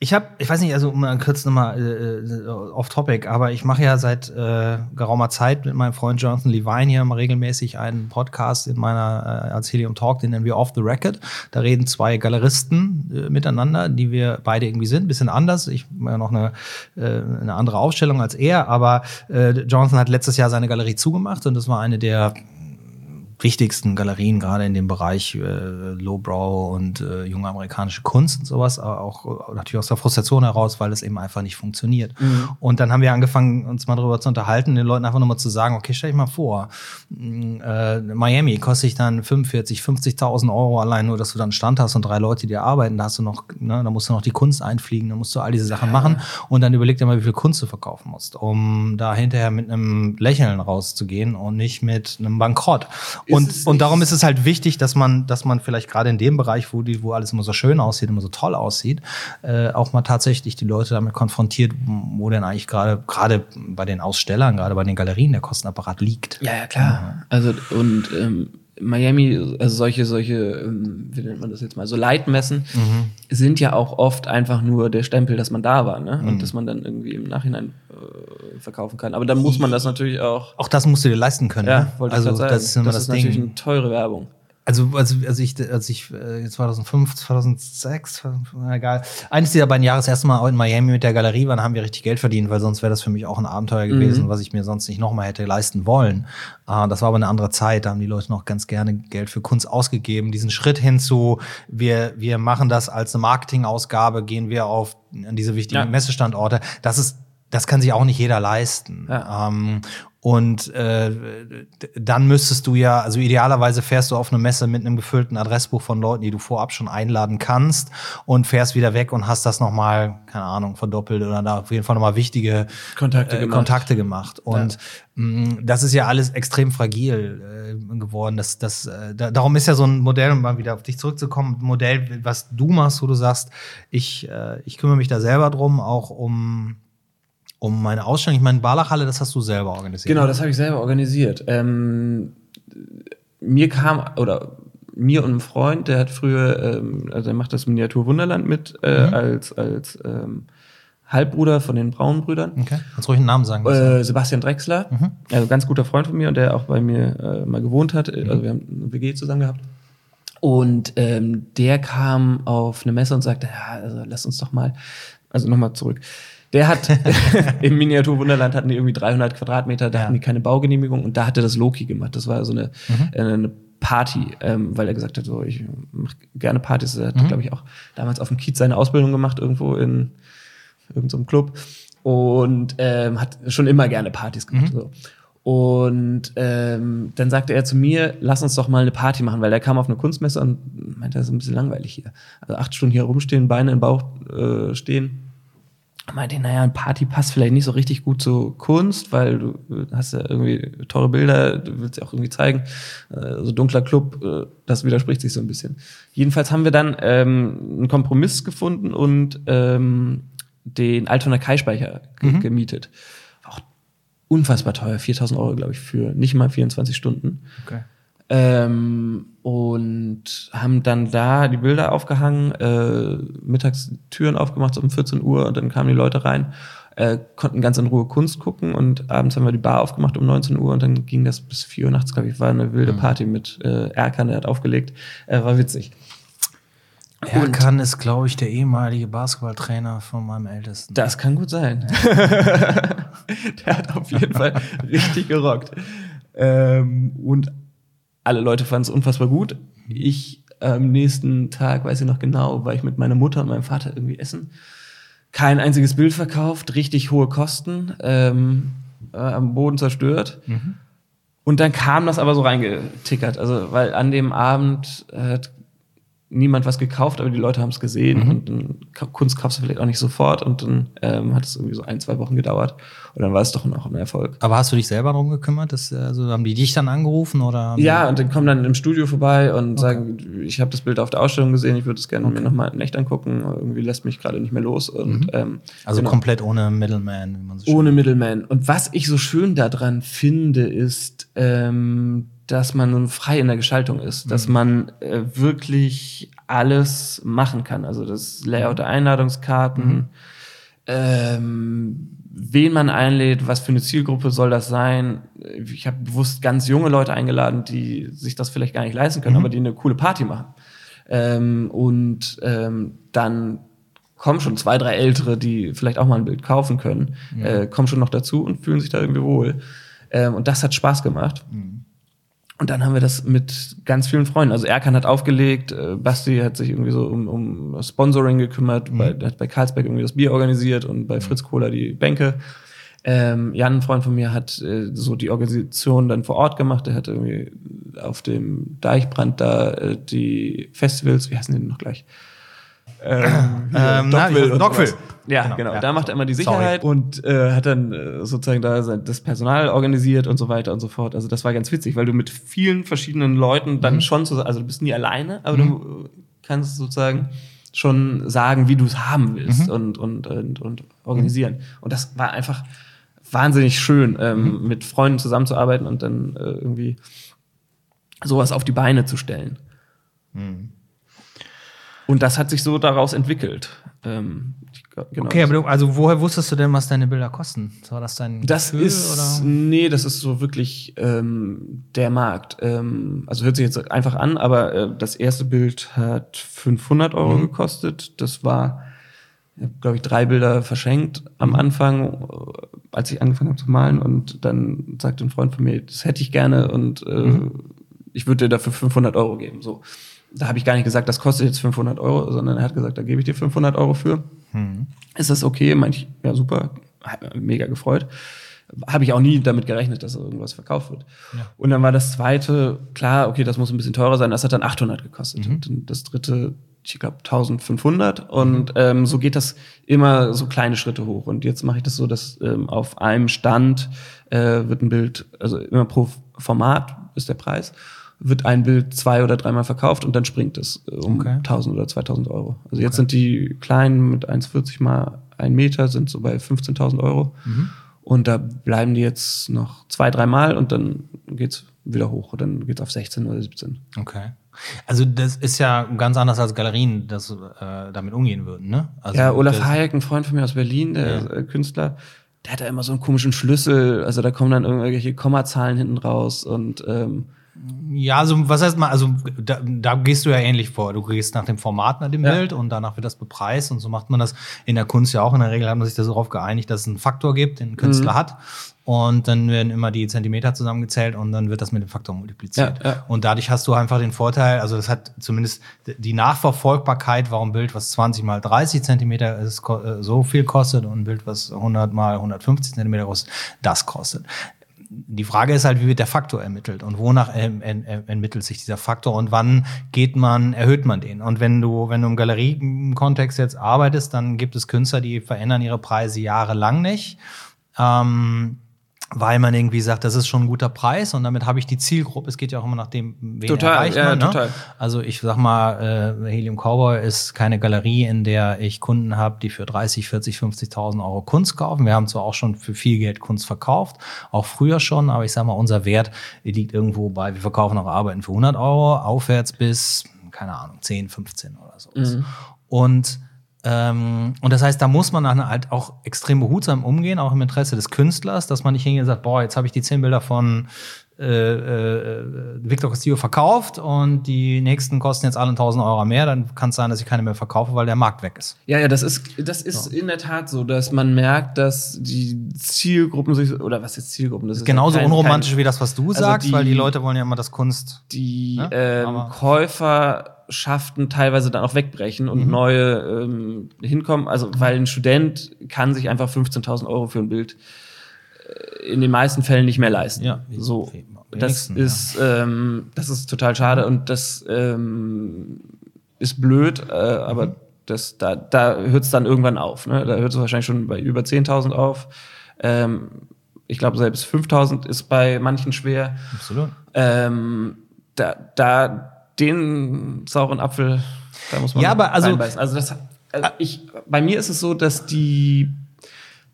ich habe, ich weiß nicht, also mal kurz nochmal äh, off topic, aber ich mache ja seit äh, geraumer Zeit mit meinem Freund Jonathan Levine hier mal regelmäßig einen Podcast in meiner äh, als Talk, den nennen wir Off the Record. Da reden zwei Galeristen äh, miteinander, die wir beide irgendwie sind, bisschen anders. Ich mache ja noch eine, äh, eine andere Aufstellung als er, aber äh, Jonathan hat letztes Jahr seine Galerie zugemacht und das war eine der wichtigsten Galerien, gerade in dem Bereich äh, Lowbrow und äh, junge amerikanische Kunst und sowas, aber auch äh, natürlich aus der Frustration heraus, weil es eben einfach nicht funktioniert. Und dann haben wir angefangen, uns mal darüber zu unterhalten, den Leuten einfach nur mal zu sagen, okay, stell dich mal vor, mh, äh, Miami kostet dich dann 45, 50.000 Euro allein nur, dass du dann einen Stand hast und drei Leute, die arbeiten, da hast du noch, ne, da musst du noch die Kunst einfliegen, da musst du all diese Sachen machen und dann überleg dir mal, wie viel Kunst du verkaufen musst, um da hinterher mit einem Lächeln rauszugehen und nicht mit einem Bankrott. Und, und darum ist es halt wichtig, dass man, dass man vielleicht gerade in dem Bereich, wo die, wo alles immer so schön aussieht, immer so toll aussieht, äh, auch mal tatsächlich die Leute damit konfrontiert, wo denn eigentlich gerade, gerade bei den Ausstellern, gerade bei den Galerien der Kostenapparat liegt. Ja, ja, klar. Also und ähm, Miami, also solche, solche, ähm, wie nennt man das jetzt mal, so Leitmessen sind ja auch oft einfach nur der Stempel, dass man da war, ne? Und dass man dann irgendwie im Nachhinein äh, verkaufen kann. Aber dann muss man das natürlich auch. Auch das musst du dir leisten können. Ja, ne? wollte also das ist immer das, natürlich Ding. eine teure Werbung. Also, also, also ich, als ich äh, 2005, 2006, 2005, na, egal, eines dieser beiden Jahre das erste Mal auch in Miami mit der Galerie waren, haben wir richtig Geld verdient, weil sonst wäre das für mich auch ein Abenteuer gewesen, was ich mir sonst nicht nochmal hätte leisten wollen. Äh, das war aber eine andere Zeit, da haben die Leute noch ganz gerne Geld für Kunst ausgegeben. Diesen Schritt hinzu, wir, wir machen das als eine Marketingausgabe, gehen wir auf an diese wichtigen Ja. Messestandorte. Das ist das kann sich auch nicht jeder leisten. Ja. Ähm, und äh, dann müsstest du ja, also idealerweise fährst du auf eine Messe mit einem gefüllten Adressbuch von Leuten, die du vorab schon einladen kannst und fährst wieder weg und hast das nochmal, keine Ahnung, verdoppelt oder da auf jeden Fall nochmal wichtige Kontakte äh, gemacht. Kontakte gemacht. Und mh, das ist ja alles extrem fragil äh, geworden. Das, das, äh, da, darum ist ja so ein Modell, um mal wieder auf dich zurückzukommen, ein Modell, was du machst, wo du sagst, ich, äh, ich kümmere mich da selber drum, auch um um meine Ausstellung. Ich meine, Barlachhalle, das hast du selber organisiert. Genau, das habe ich selber organisiert. Ähm, mir kam, oder mir und einem Freund, der hat früher, ähm, also er macht das Miniatur Wunderland mit, äh, als, als ähm, Halbbruder von den Braunbrüdern. Okay. Kannst ruhig einen Namen sagen. Äh, Sebastian Drexler, also ganz guter Freund von mir und der auch bei mir äh, mal gewohnt hat. Also wir haben eine WG zusammen gehabt. Und ähm, der kam auf eine Messe und sagte, ja, also lass uns doch mal, also nochmal zurück. Der hat im Miniatur Wunderland hatten die irgendwie 300 Quadratmeter, da Ja. hatten die keine Baugenehmigung und da hatte das Loki gemacht. Das war so eine, äh, eine Party, ähm, weil er gesagt hat, so ich mache gerne Partys. Er hat, glaube ich, auch damals auf dem Kiez seine Ausbildung gemacht irgendwo in irgendeinem so einem Club und ähm, hat schon immer gerne Partys gemacht. So. Und ähm, dann sagte er zu mir, lass uns doch mal eine Party machen, weil er kam auf eine Kunstmesse und meinte, das ist ein bisschen langweilig hier. Also acht Stunden hier rumstehen, Beine im Bauch äh, stehen. Meinte, naja, ein Party passt vielleicht nicht so richtig gut zu Kunst, weil du äh, hast ja irgendwie teure Bilder, du willst ja auch irgendwie zeigen. Äh, so dunkler Club, äh, das widerspricht sich so ein bisschen. Jedenfalls haben wir dann ähm, einen Kompromiss gefunden und ähm, den Altona Kai-Speicher ge gemietet. Auch unfassbar teuer, 4000 Euro, glaube ich, für nicht mal 24 Stunden. Okay. Ähm, und haben dann da die Bilder aufgehangen, äh, mittags Türen aufgemacht so um 14 Uhr und dann kamen die Leute rein, äh, konnten ganz in Ruhe Kunst gucken und abends haben wir die Bar aufgemacht um 19 Uhr und dann ging das bis 4 Uhr nachts, glaube ich, war eine wilde Party mit äh, Erkan, der hat aufgelegt, äh, war witzig. Erkan ist, glaube ich, der ehemalige Basketballtrainer von meinem Ältesten. Das kann gut sein. der hat auf jeden Fall richtig gerockt. Ähm, und alle Leute fanden es unfassbar gut. Ich am nächsten Tag, weiß ich noch genau, war ich mit meiner Mutter und meinem Vater irgendwie essen. Kein einziges Bild verkauft, richtig hohe Kosten, ähm, äh, am Boden zerstört. Und dann kam das aber so reingetickert. Also, weil an dem Abend hat niemand was gekauft, aber die Leute haben es gesehen Mhm. und dann Kunst kaufst du vielleicht auch nicht sofort und dann ähm, hat es irgendwie so ein, zwei Wochen gedauert und dann war es doch noch ein Erfolg. Aber hast du dich selber darum gekümmert? Das, also haben die dich dann angerufen oder? Ja, und dann kommen dann im Studio vorbei und sagen, ich habe das Bild auf der Ausstellung gesehen, ich würde es gerne mir nochmal in echt angucken, irgendwie lässt mich gerade nicht mehr los und ähm, die, also genau. komplett ohne Middleman, wie man so ohne Middleman. Und was ich so schön daran finde, ist, ähm, dass man so frei in der Gestaltung ist, dass man äh, wirklich alles machen kann. Also das Layout der Einladungskarten, ähm, wen man einlädt, was für eine Zielgruppe soll das sein. Ich habe bewusst ganz junge Leute eingeladen, die sich das vielleicht gar nicht leisten können, aber die eine coole Party machen. Ähm, und ähm, dann kommen schon zwei, drei Ältere, die vielleicht auch mal ein Bild kaufen können, äh, kommen schon noch dazu und fühlen sich da irgendwie wohl. Ähm, und das hat Spaß gemacht. Und dann haben wir das mit ganz vielen Freunden. Also Erkan hat aufgelegt, äh, Basti hat sich irgendwie so um, um Sponsoring gekümmert, bei, der hat bei Karlsberg irgendwie das Bier organisiert und bei Fritz Kohler die Bänke. Ähm, Jan, ein Freund von mir, hat äh, so die Organisation dann vor Ort gemacht. Der hat irgendwie auf dem Deichbrand da äh, die Festivals, wie heißen die denn noch gleich? Ähm, Ähm, Dockville Dockville. Ja, Genau, genau. ja. Da macht er immer die Sorry. Sicherheit und äh, hat dann äh, sozusagen da das Personal organisiert und so weiter und so fort. Also das war ganz witzig, weil du mit vielen verschiedenen Leuten dann schon so, also du bist nie alleine, aber du äh, kannst sozusagen schon sagen, wie du es haben willst und, und, und, und organisieren. Und das war einfach wahnsinnig schön, ähm, mit Freunden zusammenzuarbeiten und dann äh, irgendwie sowas auf die Beine zu stellen. Und das hat sich so daraus entwickelt. Ähm, genau. Okay, aber du, also woher wusstest du denn, was deine Bilder kosten? War das dein Das Gefühl, ist, oder? nee, das ist so wirklich ähm, der Markt. Ähm, also hört sich jetzt einfach an, aber äh, das erste Bild hat 500 Euro Mhm. gekostet. Das war, glaube ich, drei Bilder verschenkt am Mhm. Anfang, äh, als ich angefangen habe zu malen. Und dann sagte ein Freund von mir, das hätte ich gerne und äh, Mhm. ich würde dir dafür 500 Euro geben. So. Da habe ich gar nicht gesagt, das kostet jetzt 500 Euro, sondern er hat gesagt, da gebe ich dir 500 Euro für. Ist das okay? Meinte ich, ja super, mega gefreut. Habe ich auch nie damit gerechnet, dass irgendwas verkauft wird. Und dann war das zweite, klar, okay, das muss ein bisschen teurer sein, das hat dann 800 gekostet. Und dann das dritte, ich glaube, 1500. Und ähm, so geht das immer so kleine Schritte hoch. Und jetzt mache ich das so, dass ähm, auf einem Stand äh, wird ein Bild, also immer pro Format ist der Preis, wird ein Bild zwei oder dreimal verkauft und dann springt es äh, um Okay. 1000 oder 2000 Euro. Also jetzt sind die kleinen mit 1,40 mal 1 Meter sind so bei 15.000 Euro. Und da bleiben die jetzt noch zwei, dreimal und dann geht's wieder hoch. Und dann geht's auf 16 oder 17. Okay. Also das ist ja ganz anders als Galerien, das äh, damit umgehen würden, ne? Also ja, Olaf Hayek, ein Freund von mir aus Berlin, der äh, Künstler, der hat da immer so einen komischen Schlüssel. Also da kommen dann irgendwelche Kommazahlen hinten raus und ähm, Ja, also was heißt mal, also da, da gehst du ja ähnlich vor. Du gehst nach dem Format nach dem Ja. Bild und danach wird das bepreist und so macht man das in der Kunst ja auch. In der Regel hat man sich darauf geeinigt, dass es einen Faktor gibt, den ein Künstler Mhm. hat. Und dann werden immer die Zentimeter zusammengezählt und dann wird das mit dem Faktor multipliziert. Ja, ja. Und dadurch hast du einfach den Vorteil, also das hat zumindest die Nachverfolgbarkeit, warum ein Bild, was 20 mal 30 Zentimeter ist, äh, so viel kostet und ein Bild, was 100 mal 150 Zentimeter kostet, das kostet die Frage ist halt, wie wird der Faktor ermittelt und wonach ermittelt sich dieser Faktor und wann geht man, erhöht man den? Und wenn du, wenn du im Galeriekontext jetzt arbeitest, dann gibt es Künstler, die verändern ihre Preise jahrelang nicht. Ähm, weil man irgendwie sagt, das ist schon ein guter Preis und damit habe ich die Zielgruppe. Es geht ja auch immer nach dem, wen Total, erreicht ja, man. Ne? total. Also ich sag mal, äh, Helium Cowboy ist keine Galerie, in der ich Kunden habe, die für 30, 40, 50.000 Euro Kunst kaufen. Wir haben zwar auch schon für viel Geld Kunst verkauft, auch früher schon, aber ich sag mal, unser Wert liegt irgendwo bei, wir verkaufen auch Arbeiten für 100 Euro, aufwärts bis, keine Ahnung, 10, 15 oder so. Und ähm, und das heißt, da muss man dann halt auch extrem behutsam umgehen, auch im Interesse des Künstlers, dass man nicht hingeht und sagt, boah, jetzt habe ich die zehn Bilder von äh, äh, Victor Castillo verkauft und die nächsten kosten jetzt alle 1000 Euro mehr, dann kann es sein, dass ich keine mehr verkaufe, weil der Markt weg ist. Ja, ja, das ist, das ist in der Tat so, dass man merkt, dass die Zielgruppen sich, oder was ist Zielgruppen? Das ist Genauso ja kein- unromantisch kein, wie das, was du Also sagst, die- weil die Leute wollen ja immer das Kunst. die Ne? ähm, Aber- Käuferschaften teilweise dann auch wegbrechen und neue ähm, hinkommen. Also, weil ein Student kann sich einfach 15.000 Euro für ein Bild äh, in den meisten Fällen nicht mehr leisten. Ja, so. Das ist, ähm, das ist total schade und das ähm, ist blöd, äh, aber mhm. das, da, da hört es dann irgendwann auf. Ne? Da hört es wahrscheinlich schon bei über 10.000 auf. Ähm, ich glaube, selbst 5000 ist bei manchen schwer. Absolut. Ähm, da, da den sauren Apfel, da muss man ja, aber also. Also das, also ich, bei mir ist es so, dass die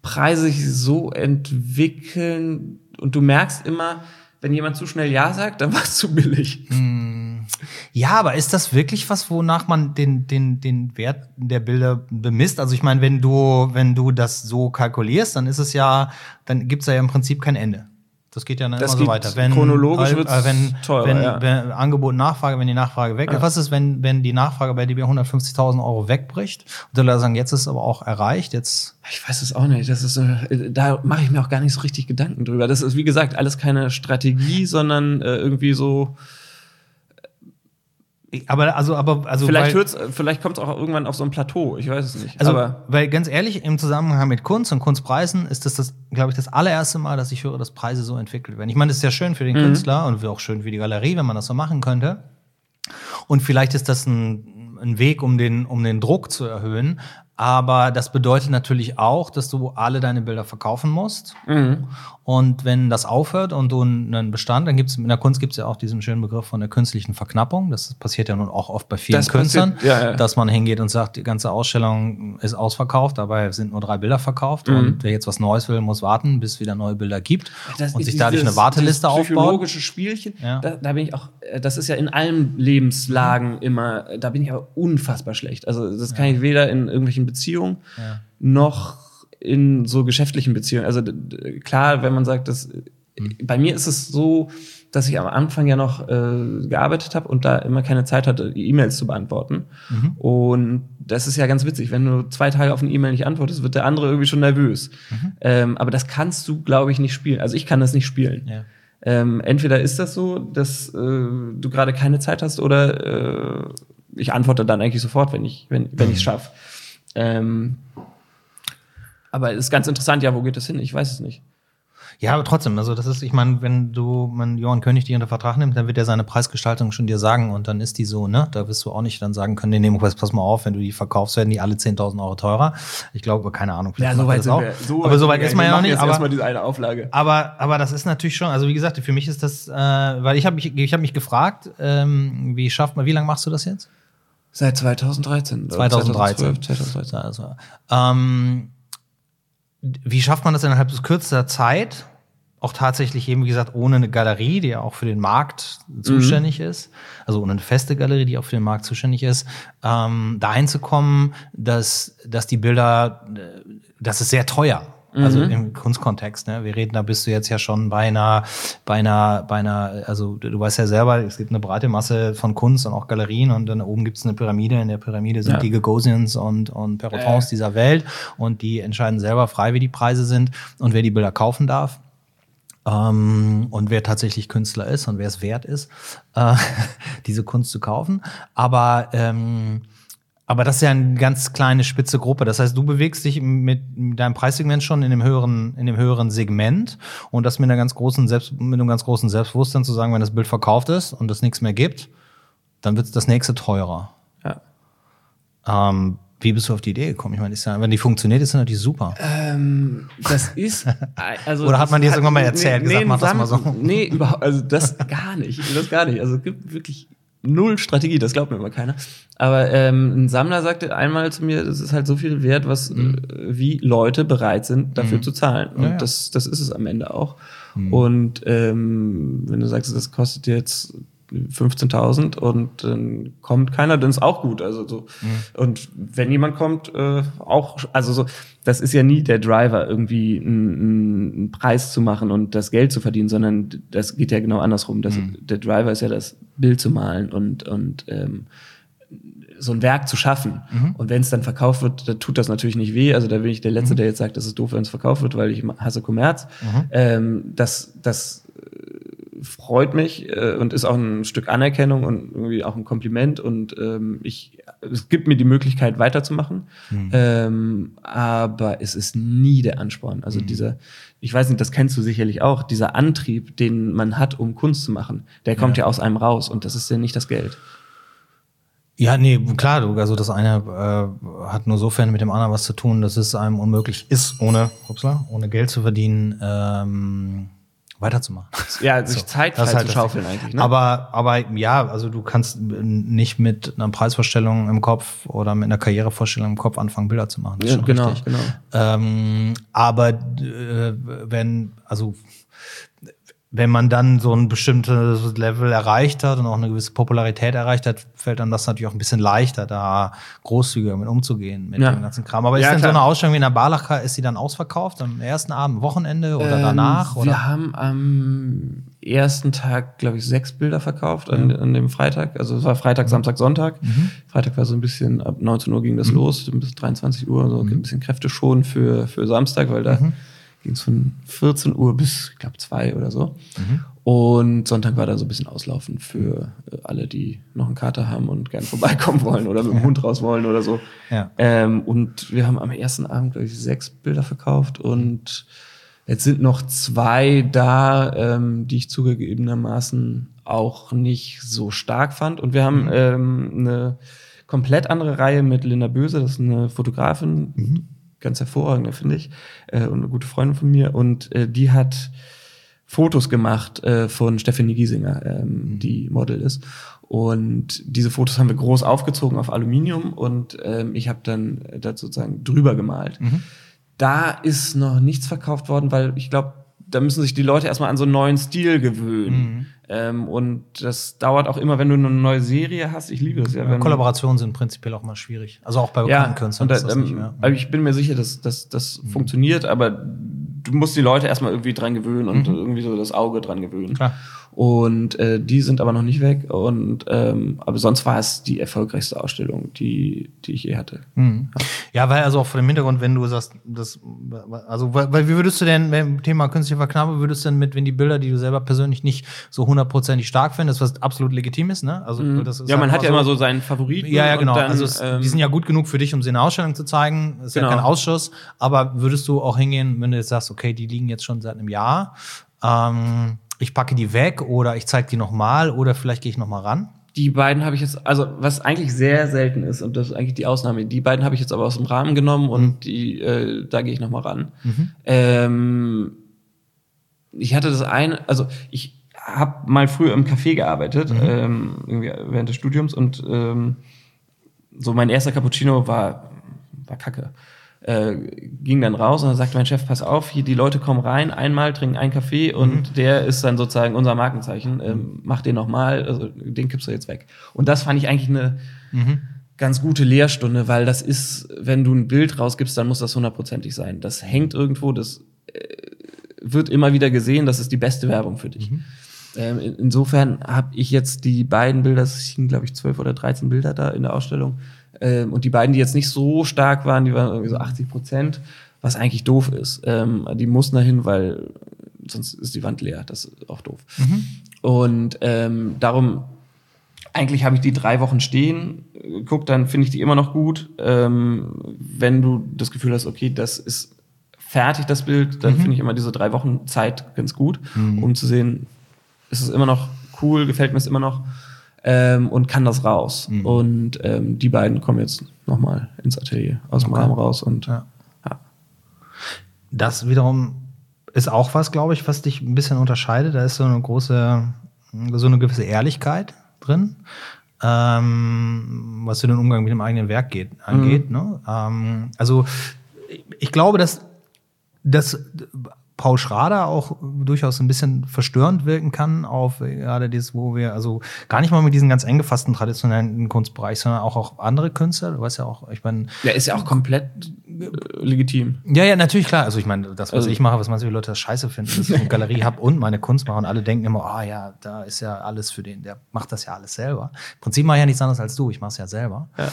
Preise sich so entwickeln und du merkst immer, wenn jemand zu schnell Ja sagt, dann war es zu billig. Hm. Ja, aber ist das wirklich was, wonach man den, den, den Wert der Bilder bemisst? Also ich meine, wenn du, wenn du das so kalkulierst, dann ist es ja, dann gibt es ja im Prinzip kein Ende. Das geht ja dann das immer so weiter. Wenn, chronologisch wird äh, wenn, teurer, wenn, ja. wenn Angebot und Nachfrage, wenn die Nachfrage weg ist. Ja. Was ist, wenn, wenn die Nachfrage bei dir 150.000 Euro wegbricht? Und dann sagen, jetzt ist es aber auch erreicht, jetzt. Ich weiß es auch nicht. Das ist, äh, da mache ich mir auch gar nicht so richtig Gedanken drüber. Das ist, wie gesagt, alles keine Strategie, sondern äh, irgendwie so. Aber also, aber also vielleicht weil, hört's, vielleicht kommt es auch irgendwann auf so ein Plateau. Ich weiß es nicht. Also, aber weil ganz ehrlich, im Zusammenhang mit Kunst und Kunstpreisen ist das, das glaube ich, das allererste Mal, dass ich höre, dass Preise so entwickelt werden. Ich meine, das ist ja schön für den Mhm. Künstler und auch schön für die Galerie, wenn man das so machen könnte. Und vielleicht ist das ein, ein Weg, um den, um den Druck zu erhöhen. Aber das bedeutet natürlich auch, dass du alle deine Bilder verkaufen musst. Mhm. Und wenn das aufhört und du einen Bestand, dann gibt es in der Kunst gibt es ja auch diesen schönen Begriff von der künstlichen Verknappung. Das passiert ja nun auch oft bei vielen Das Künstlern, passiert- ja, ja. dass man hingeht und sagt, die ganze Ausstellung ist ausverkauft, dabei sind nur drei Bilder verkauft Mhm. und wer jetzt was Neues will, muss warten, bis es wieder neue Bilder gibt Das und sich dadurch dieses- eine Warteliste aufbaut. Psychologische Spielchen, Ja. da, da bin ich auch, äh, das ist ja in allen Lebenslagen immer, äh, da bin ich aber unfassbar schlecht. Also das kann ich weder in irgendwelchen Beziehungen Ja. noch in so geschäftlichen Beziehungen. Also klar, wenn man sagt, dass Mhm. bei mir ist es so, dass ich am Anfang ja noch äh, gearbeitet habe und da immer keine Zeit hatte, E-Mails zu beantworten. Mhm. Und das ist ja ganz witzig. Wenn du zwei Tage auf eine E-Mail nicht antwortest, wird der andere irgendwie schon nervös. Mhm. Ähm, aber das kannst du, glaube ich, nicht spielen. Also ich kann das nicht spielen. Ja. Ähm, entweder ist das so, dass äh, du gerade keine Zeit hast, oder äh, ich antworte dann eigentlich sofort, wenn ich wenn, wenn ich es schaffe. Ähm, aber es ist ganz interessant, ja, wo geht das hin? Ich weiß es nicht. Ja, aber trotzdem, also das ist, ich meine, wenn du, man Johann König dich unter Vertrag nimmt, dann wird er seine Preisgestaltung schon dir sagen und dann ist die so, ne? Da wirst du auch nicht dann sagen können, nee, nee, pass, mal auf, wenn du die verkaufst, werden die alle 10.000 Euro teurer. Ich glaube, keine Ahnung. vielleicht macht er das auch. aber so weit ist man ja noch nicht. Aber, diese eine Auflage. aber, aber das ist natürlich schon, also wie gesagt, für mich ist das, äh, weil ich habe mich, ich habe mich gefragt, ähm, wie schafft man, wie lange machst du das jetzt? Seit 2013. oder 2013. 2012, 2013. Also, ähm, wie schafft man das innerhalb des kürzester Zeit? Auch tatsächlich eben, wie gesagt, ohne eine Galerie, die ja auch für den Markt zuständig ist, also ohne eine feste Galerie, die auch für den Markt zuständig ist, ähm, dahin zu kommen, dass, dass die Bilder, äh, das ist sehr teuer. Also im Kunstkontext, ne? Wir reden, da bist du jetzt ja schon bei einer, bei einer, bei einer, also du, weißt ja selber, es gibt eine breite Masse von Kunst und auch Galerien und dann oben gibt es eine Pyramide. In der Pyramide sind Ja. die Gagosians und, und Perrotons Ja. dieser Welt und die entscheiden selber frei, wie die Preise sind und wer die Bilder kaufen darf. Ähm, und wer tatsächlich Künstler ist und wer es wert ist, äh, diese Kunst zu kaufen. Aber ähm, aber das ist ja eine ganz kleine spitze Gruppe. Das heißt, du bewegst dich mit deinem Preissegment schon in dem höheren, in dem höheren Segment und das mit einer ganz großen Selbst, mit einem ganz großen Selbstbewusstsein zu sagen, wenn das Bild verkauft ist und es nichts mehr gibt, dann wird das nächste teurer. Ja. Ähm, wie bist du auf die Idee gekommen? Ich meine, ist ja, wenn die funktioniert, ist ja natürlich super. Ähm, das ist. Also Oder hat man dir das das irgendwann mal erzählt, gesagt, mach das mal so? Nee, überhaupt, also das gar nicht. Das gar nicht. Also es gibt wirklich null Strategie, das glaubt mir immer keiner. Aber ähm, ein Sammler sagte einmal zu mir, es ist halt so viel wert, was äh, wie Leute bereit sind, dafür zu zahlen. Und Mhm. Ja, ja. das, das ist es am Ende auch. Und ähm, wenn du sagst, das kostet jetzt 15.000 und dann kommt keiner, dann ist auch gut. Also so. Und wenn jemand kommt, äh, auch, also so, das ist ja nie der Driver, irgendwie einen, einen Preis zu machen und das Geld zu verdienen, sondern das geht ja genau andersrum. Das, Der Driver ist ja das Bild zu malen und, und ähm, so ein Werk zu schaffen. Und wenn es dann verkauft wird, dann tut das natürlich nicht weh. Also da bin ich der Letzte, der jetzt sagt, das ist doof, wenn es verkauft wird, weil ich hasse Kommerz. Ähm, das, das äh, freut mich äh, und ist auch ein Stück Anerkennung und irgendwie auch ein Kompliment. Und ähm, ich, es gibt mir die Möglichkeit, weiterzumachen. Ähm, aber es ist nie der Ansporn. Also dieser, ich weiß nicht, das kennst du sicherlich auch, dieser Antrieb, den man hat, um Kunst zu machen, der kommt ja, aus einem raus und das ist ja nicht das Geld. Ja, nee, klar, du, also das eine äh, hat nur sofern mit dem anderen was zu tun, dass es einem unmöglich ist, ohne, upsla, ohne Geld zu verdienen, ähm, weiterzumachen. Ja, sich So, Zeit frei halt zu schaufeln eigentlich. Ne? Aber, aber ja, also du kannst nicht mit einer Preisvorstellung im Kopf oder mit einer Karrierevorstellung im Kopf anfangen, Bilder zu machen. Das ist ja, schon genau, richtig. genau. Ähm, aber äh, wenn, also wenn man dann so ein bestimmtes Level erreicht hat und auch eine gewisse Popularität erreicht hat, fällt dann das natürlich auch ein bisschen leichter, da großzügiger mit umzugehen mit Ja. dem ganzen Kram. Aber Ja, ist denn so klar. eine Ausstellung wie in der Barlacher, ist die dann ausverkauft am ersten Abend, Wochenende oder Ähm, danach? Wir Oder? haben am ersten Tag, glaube ich, sechs Bilder verkauft an, an dem Freitag. Also es war Freitag, Samstag, Sonntag. Freitag war so ein bisschen, ab 19 Uhr ging das los, bis 23 Uhr, so ein bisschen Kräfte schon für, für Samstag, weil da ging es von 14 Uhr bis, ich glaube, 2 oder so. Und Sonntag war dann so ein bisschen auslaufen für äh, alle, die noch einen Kater haben und gerne vorbeikommen wollen oder mit dem Hund raus wollen oder so. Ja. Ähm, und wir haben am ersten Abend, glaube ich, sechs Bilder verkauft und jetzt sind noch zwei da, ähm, die ich zugegebenermaßen auch nicht so stark fand. Und wir haben ähm, eine komplett andere Reihe mit Linda Böse, das ist eine Fotografin, ganz hervorragende, finde ich, äh, und eine gute Freundin von mir. Und äh, die hat Fotos gemacht äh, von Stephanie Giesinger, ähm, die Model ist. Und diese Fotos haben wir groß aufgezogen auf Aluminium und ähm, ich habe dann da sozusagen drüber gemalt. Da ist noch nichts verkauft worden, weil ich glaube, da müssen sich die Leute erstmal an so einen neuen Stil gewöhnen. Ähm, und das dauert auch immer, wenn du eine neue Serie hast. Ich liebe das ja. wenn Kollaborationen sind prinzipiell auch mal schwierig. Also auch bei bekannten ja, Künstlern da, ist das ähm, nicht mehr. Also ich bin mir sicher, dass, dass das funktioniert, aber du musst die Leute erstmal irgendwie dran gewöhnen und irgendwie so das Auge dran gewöhnen. Mhm. Klar. Und äh, die sind aber noch nicht weg. Und ähm, aber sonst war es die erfolgreichste Ausstellung, die, die ich je hatte. Mhm. Ja, weil also auch vor dem Hintergrund, wenn du sagst, das, also, weil, weil wie würdest du denn, beim Thema künstliche Verknabe, würdest du denn mit, wenn die Bilder, die du selber persönlich nicht so hundertprozentig stark findest, was absolut legitim ist, ne? Also, das ist Mhm. Ja, man hat ja immer so seinen Favoriten. Ja, ja, genau. Und dann, also es, ähm, die sind ja gut genug für dich, um sie in der Ausstellung zu zeigen. Ist Genau. ja kein Ausschuss. Aber würdest du auch hingehen, wenn du jetzt sagst, okay, die liegen jetzt schon seit einem Jahr, ähm, ich packe die weg oder ich zeige die nochmal oder vielleicht gehe ich nochmal ran? Die beiden habe ich jetzt, also was eigentlich sehr selten ist und das ist eigentlich die Ausnahme. Die beiden habe ich jetzt aber aus dem Rahmen genommen und die, äh, da gehe ich noch mal ran. Ähm, ich hatte das eine, also ich habe mal früher im Café gearbeitet, ähm, irgendwie während des Studiums und ähm, so mein erster Cappuccino war war Kacke. Äh, ging dann raus und dann sagte mein Chef, pass auf, hier die Leute kommen rein, einmal trinken einen Kaffee und der ist dann sozusagen unser Markenzeichen. Ähm, mach den nochmal, also den kippst du jetzt weg. Und das fand ich eigentlich eine ganz gute Lehrstunde, weil das ist, wenn du ein Bild rausgibst, dann muss das hundertprozentig sein. Das hängt irgendwo, das äh, wird immer wieder gesehen, das ist die beste Werbung für dich. Ähm, in- insofern habe ich jetzt die beiden Bilder, es hingen, glaube ich, zwölf oder 13 Bilder da in der Ausstellung. Ähm, und die beiden, die jetzt nicht so stark waren, die waren irgendwie so 80 Prozent, was eigentlich doof ist. Ähm, die mussten dahin, weil sonst ist die Wand leer. Das ist auch doof. Und ähm, darum, eigentlich habe ich die drei Wochen stehen. Guck, dann finde ich die immer noch gut. Ähm, wenn du das Gefühl hast, okay, das ist fertig, das Bild, dann finde ich immer diese drei Wochen Zeit ganz gut, um zu sehen, ist es immer noch cool, gefällt mir es immer noch ähm, und kann das raus. Und ähm, die beiden kommen jetzt nochmal ins Atelier aus dem Okay. Rahmen raus und Ja. ja. Das wiederum ist auch was, glaube ich, was dich ein bisschen unterscheidet. Da ist so eine große, so eine gewisse Ehrlichkeit drin, ähm, was so den Umgang mit dem eigenen Werk geht, angeht. Ne? Ähm, also ich glaube, dass, dass Paul Schrader auch durchaus ein bisschen verstörend wirken kann auf gerade das, wo wir, also gar nicht mal mit diesen ganz eng gefassten traditionellen Kunstbereich, sondern auch auf andere Künstler. Du weißt ja auch, ich meine, Ja, ist ja auch komplett äh, legitim. ja, ja, natürlich, klar. Also ich meine, das, was Also- ich mache, was manche Leute das scheiße finden, dass ich eine Galerie habe und meine Kunst mache und alle denken immer, ah ja, da ist ja alles für den, der macht das ja alles selber. Im Prinzip mache ich ja nichts anderes als du, ich mache es ja selber. Ja.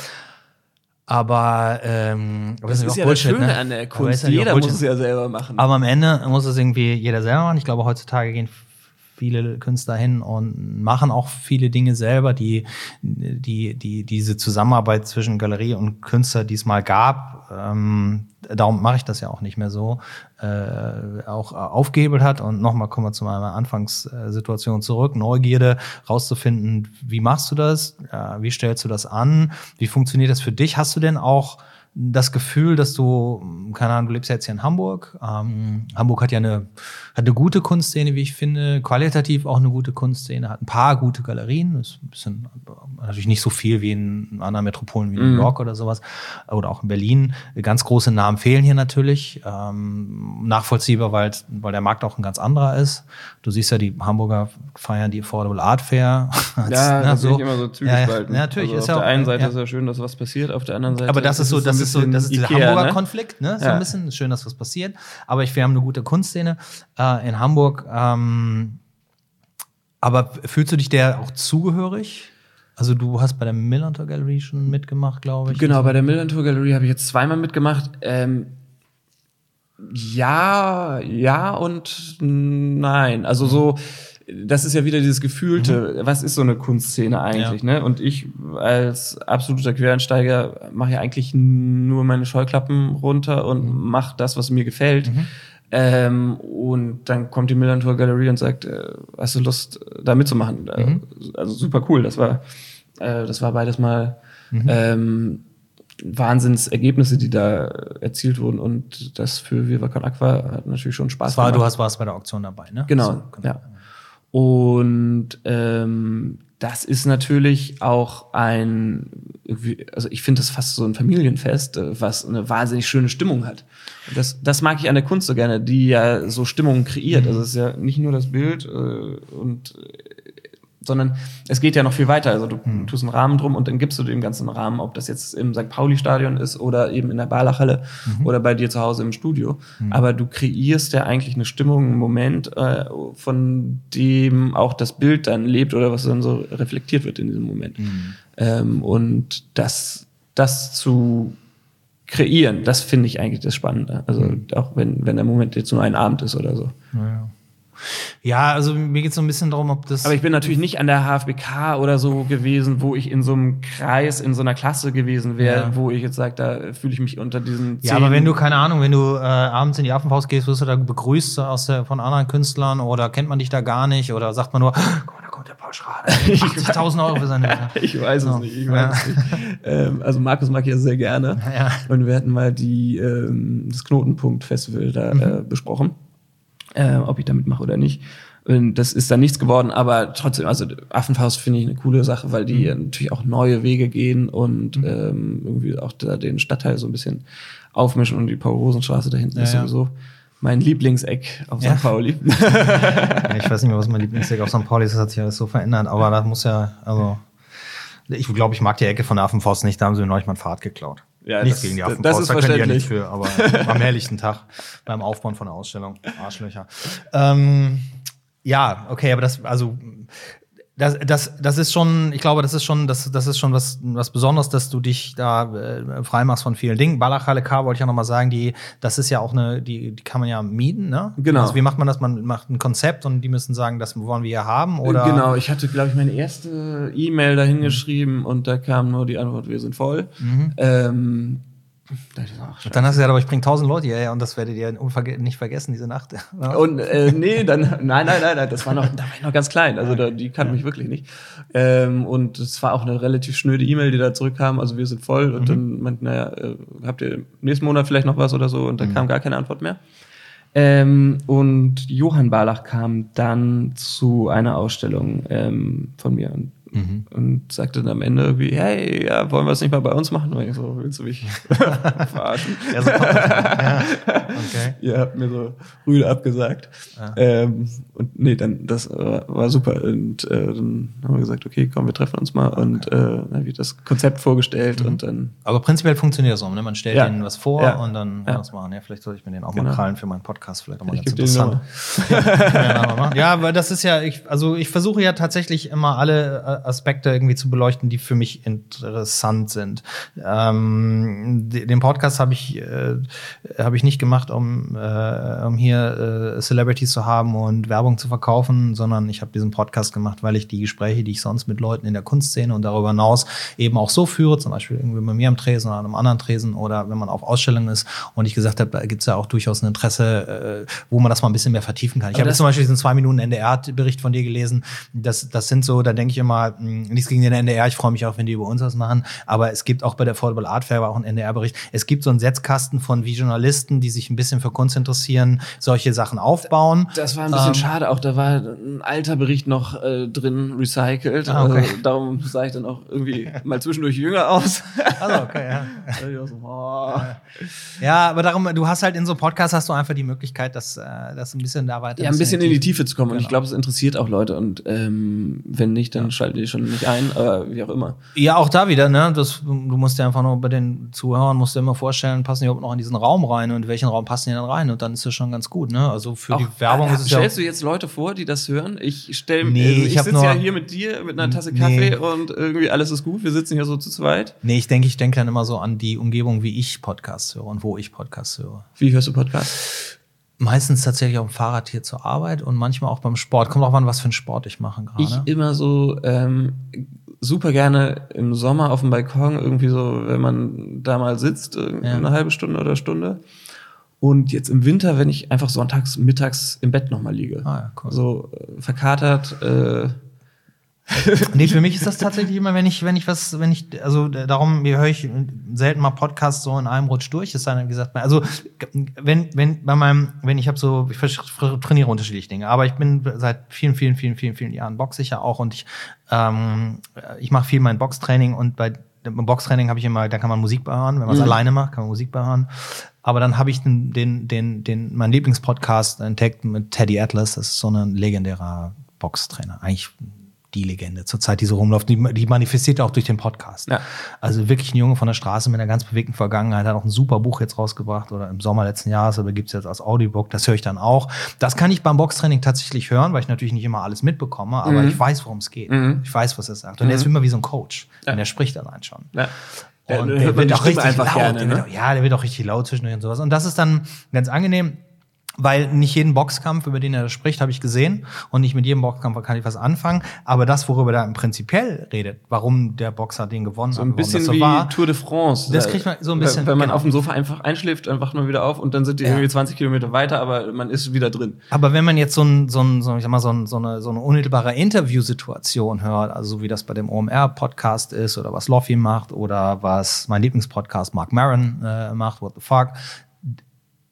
Aber, ähm, aber Das natürlich ist auch ja Bullshit, das Schöne ne? an der ist Kunst. Jeder muss es ja selber machen. Aber am Ende muss es irgendwie jeder selber machen. Ich glaube, heutzutage gehen viele Künstler hin und machen auch viele Dinge selber, die, die, die diese Zusammenarbeit zwischen Galerie und Künstler diesmal gab. Ähm, darum mache ich das ja auch nicht mehr so, äh, auch aufgehebelt hat. Und nochmal kommen wir zu meiner Anfangssituation zurück. Neugierde, rauszufinden, wie machst du das? Äh, wie stellst du das an? Wie funktioniert das für dich? Hast du denn auch das Gefühl, dass du, keine Ahnung, du lebst ja jetzt hier in Hamburg. Ähm, Hamburg hat ja eine, hat eine gute Kunstszene, wie ich finde, qualitativ auch eine gute Kunstszene, hat ein paar gute Galerien, ist ein bisschen, natürlich nicht so viel wie in anderen Metropolen wie New mhm. York oder sowas, oder auch in Berlin. Ganz große Namen fehlen hier natürlich, ähm, nachvollziehbar, weil, weil der Markt auch ein ganz anderer ist. Du siehst ja, die Hamburger feiern die Affordable Art Fair. ja, das so. immer so zwiegespalten. Ja, ja, natürlich also ist auf ja der einen Seite ja. ist ja schön, dass was passiert, auf der anderen Seite. Aber das ist so, das ist so, das ist dieser Hamburger ne? Konflikt, ne? So ja. ein bisschen schön, dass was passiert. Aber ich, wir haben eine gute Kunstszene äh, in Hamburg. Ähm, aber fühlst du dich der auch zugehörig? Also du hast bei der Millantor Gallery schon mitgemacht, glaube ich. Genau, bei der Millantor Gallery habe ich jetzt zweimal mitgemacht. Ähm, ja, ja und nein. Also so das ist ja wieder dieses Gefühlte, mhm. was ist so eine Kunstszene eigentlich, ja. ne? Und ich als absoluter Quereinsteiger mache ja eigentlich nur meine Scheuklappen runter und mhm. mache das, was mir gefällt. Mhm. Ähm, und dann kommt die Millantor Gallery und sagt, äh, hast du Lust, da mitzumachen? Mhm. Also super cool. Das war, äh, das war beides mal mhm. ähm, Wahnsinnsergebnisse, die da erzielt wurden. Und das für Viva Con Aqua hat natürlich schon Spaß das war, gemacht. Du hast, warst bei der Auktion dabei, ne? Genau, so, genau. ja. Und ähm, das ist natürlich auch ein, also ich finde das fast so ein Familienfest, äh, was eine wahnsinnig schöne Stimmung hat. Das, das mag ich an der Kunst so gerne, die ja so Stimmungen kreiert. Mhm. Also es ist ja nicht nur das Bild äh, und sondern es geht ja noch viel weiter. Also du hm. tust einen Rahmen drum und dann gibst du dem ganzen Rahmen, ob das jetzt im St. Pauli-Stadion ist oder eben in der Barlachhalle mhm. oder bei dir zu Hause im Studio. Mhm. Aber du kreierst ja eigentlich eine Stimmung, einen Moment, äh, von dem auch das Bild dann lebt oder was dann so reflektiert wird in diesem Moment. Mhm. Ähm, und das, das zu kreieren, das finde ich eigentlich das Spannende. Also mhm. auch wenn, wenn der Moment jetzt nur ein Abend ist oder so. Ja. Ja, also mir geht es so ein bisschen darum, ob das. Aber ich bin natürlich nicht an der HFBK oder so gewesen, wo ich in so einem Kreis, in so einer Klasse gewesen wäre, ja. wo ich jetzt sage, da fühle ich mich unter diesen. Ja, aber wenn du, keine Ahnung, wenn du äh, abends in die Affenfaust gehst, wirst du da begrüßt aus der, von anderen Künstlern oder kennt man dich da gar nicht oder sagt man nur, guck mal, da kommt der Paul Schrader, 80.000 Euro für seine. ich weiß es nicht, ich weiß ja. es nicht. Ähm, also Markus mag ich ja sehr gerne. Ja. Und wir hatten mal die, ähm, das Knotenpunkt-Festival da mhm. äh, besprochen äh, ob ich damit mache oder nicht. Und das ist dann nichts geworden, aber trotzdem, also Affenfaust finde ich eine coole Sache, weil die mhm. natürlich auch neue Wege gehen und mhm. ähm, irgendwie auch da den Stadtteil so ein bisschen aufmischen und die Paul-Rosen-Straße da hinten ja, ist sowieso mein Lieblingseck auf ja. St. Pauli. ich weiß nicht mehr, was mein Lieblingseck auf St. Pauli ist, das hat sich alles so verändert, aber da muss ja, also ich glaube, ich mag die Ecke von der Affenfaust nicht, da haben sie mir neulich mal ein Fahrrad geklaut. Ja, Nichts das, gegen die Affenfaust, das ist da können die ja nicht für, aber am herrlichsten Tag beim Aufbauen von der Ausstellung. Arschlöcher. Ähm, ja, okay, aber das, also das, das, das ist schon, ich glaube, das ist schon, das, das ist schon was, was Besonderes, dass du dich da äh, freimachst von vielen Dingen. Balachale K wollte ich ja nochmal sagen, die, das ist ja auch eine, die, die kann man ja mieten, ne? Genau. Also wie macht man das? Man macht ein Konzept und die müssen sagen, das wollen wir hier haben, oder? Genau, ich hatte, glaube ich, meine erste E-Mail dahin mhm. geschrieben und da kam nur die Antwort, wir sind voll. Mhm. Ähm, dann hast du gesagt, aber ich bringe tausend Leute hierher und das werdet ihr nicht vergessen, diese Nacht. und äh, nee, dann, nein, nein, nein, nein, das war noch, da war ich noch ganz klein. Also da, die kannten mich wirklich nicht. Ähm, und es war auch eine relativ schnöde E-Mail, die da zurückkam. Also wir sind voll. Und mhm. dann meinten, naja, äh, habt ihr nächsten Monat vielleicht noch was oder so? Und da mhm. kam gar keine Antwort mehr. Ähm, und Johann Barlach kam dann zu einer Ausstellung ähm, von mir. Und Mhm. Und sagte dann am Ende irgendwie, hey, ja, wollen wir es nicht mal bei uns machen? Und ich so, willst du mich verarschen? ja, so ja. Okay. Ja, hab mir so rüde abgesagt. Ja. Ähm, und nee, dann, das war, war super. Und äh, dann haben wir gesagt, okay, komm, wir treffen uns mal. Okay. Und äh, dann habe ich das Konzept vorgestellt mhm. und dann. Aber prinzipiell funktioniert das so, ne? Man stellt ja. denen was vor ja. und dann ja. was machen. Ja, vielleicht soll ich mir den auch genau. mal krallen für meinen Podcast, vielleicht auch mal ich ganz interessant. ja, ja, aber das ist ja, ich, also ich versuche ja tatsächlich immer alle Aspekte irgendwie zu beleuchten, die für mich interessant sind. Ähm, den Podcast habe ich, äh, hab ich nicht gemacht, um, äh, um hier äh, Celebrities zu haben und Werbung zu verkaufen, sondern ich habe diesen Podcast gemacht, weil ich die Gespräche, die ich sonst mit Leuten in der Kunstszene und darüber hinaus eben auch so führe, zum Beispiel irgendwie bei mir am Tresen oder an einem anderen Tresen oder wenn man auf Ausstellungen ist und ich gesagt habe, da gibt es ja auch durchaus ein Interesse, äh, wo man das mal ein bisschen mehr vertiefen kann. Ich habe zum Beispiel diesen zwei Minuten NDR-Bericht von dir gelesen. Das, das sind so, da denke ich immer, hm, nichts gegen den NDR, ich freue mich auch, wenn die über uns was machen, aber es gibt auch bei der Affordable Art Fair war auch ein NDR-Bericht. Es gibt so einen Setzkasten von wie Journalisten, die sich ein bisschen für Kunst interessieren, solche Sachen aufbauen. Das war ein bisschen ähm, schade, auch da war ein alter Bericht noch äh, drin, recycelt. Ah, okay. also, darum sah ich dann auch irgendwie mal zwischendurch jünger aus. Also, okay, ja. ja, aber darum, du hast halt in so einem Podcast hast du einfach die Möglichkeit, dass äh, das ein bisschen da weiter. Ja, ein bisschen in die Tiefe zu kommen. Genau. Und ich genau. glaube, es interessiert auch Leute. Und ähm, wenn nicht, dann ja. schalte ich schon nicht ein, aber wie auch immer. Ja, auch da wieder, ne? Das, du musst dir einfach nur bei den Zuhörern musst du immer vorstellen, passen die überhaupt noch in diesen Raum rein und in welchen Raum passen die dann rein? Und dann ist das schon ganz gut, ne? Also für auch, die Werbung äh, ist es ja. Stellst du jetzt Leute vor, die das hören? Ich stelle nee, also ich, ich sitze ja hier mit dir mit einer Tasse Kaffee nee. und irgendwie alles ist gut. Wir sitzen hier so zu zweit. Nee, ich denke, ich denke dann immer so an die Umgebung, wie ich Podcasts höre und wo ich Podcasts höre. Wie hörst du Podcasts? Meistens tatsächlich auf dem Fahrrad hier zur Arbeit und manchmal auch beim Sport. Kommt auch an, was für einen Sport ich mache gerade. Ich immer so ähm, super gerne im Sommer auf dem Balkon, irgendwie so, wenn man da mal sitzt, ja. eine halbe Stunde oder Stunde. Und jetzt im Winter, wenn ich einfach sonntags, mittags im Bett nochmal liege. Ah, ja, cool. So äh, verkatert, äh, nee, für mich ist das tatsächlich immer, wenn ich, wenn ich was, wenn ich, also darum höre ich selten mal Podcasts so in einem Rutsch durch. Ist dann gesagt, also wenn, wenn bei meinem, wenn ich habe so, ich trainiere unterschiedliche Dinge, aber ich bin seit vielen, vielen, vielen, vielen, vielen Jahren boxicher auch und ich, ähm, ich mache viel mein Boxtraining und bei beim Boxtraining habe ich immer, da kann man Musik behören, wenn man es mhm. alleine macht, kann man Musik behören. Aber dann habe ich den, den, den, den, mein Lieblingspodcast entdeckt mit Teddy Atlas. Das ist so ein legendärer Boxtrainer. Eigentlich die Legende zurzeit, die so rumläuft. Die, die manifestiert auch durch den Podcast. Ja. Also wirklich ein Junge von der Straße mit einer ganz bewegten Vergangenheit, hat auch ein super Buch jetzt rausgebracht oder im Sommer letzten Jahres, aber gibt's jetzt als Audiobook, das höre ich dann auch. Das kann ich beim Boxtraining tatsächlich hören, weil ich natürlich nicht immer alles mitbekomme, aber mhm. ich weiß, worum es geht. Mhm. Ich weiß, was er sagt. Und mhm. er ist immer wie so ein Coach. Ja. Und er spricht allein schon. Ja. Und der, der wird auch richtig laut. Gerne, ne? auch, ja, der wird auch richtig laut zwischendurch und sowas. Und das ist dann ganz angenehm weil nicht jeden Boxkampf, über den er spricht, habe ich gesehen und nicht mit jedem Boxkampf kann ich was anfangen. Aber das, worüber er im Prinzipiell redet, warum der Boxer den gewonnen so ein hat, bisschen so wie war, Tour de France. Das kriegt man so ein bisschen. Wenn man genau. auf dem Sofa einfach einschläft, dann wacht man wieder auf und dann sind die ja. irgendwie 20 Kilometer weiter, aber man ist wieder drin. Aber wenn man jetzt so, ein, so, ein, so, ich sag mal, so, ein, so, eine, so eine unmittelbare Interviewsituation hört, also so wie das bei dem OMR-Podcast ist oder was Lofi macht oder was mein Lieblingspodcast Mark Maron äh, macht, What the Fuck,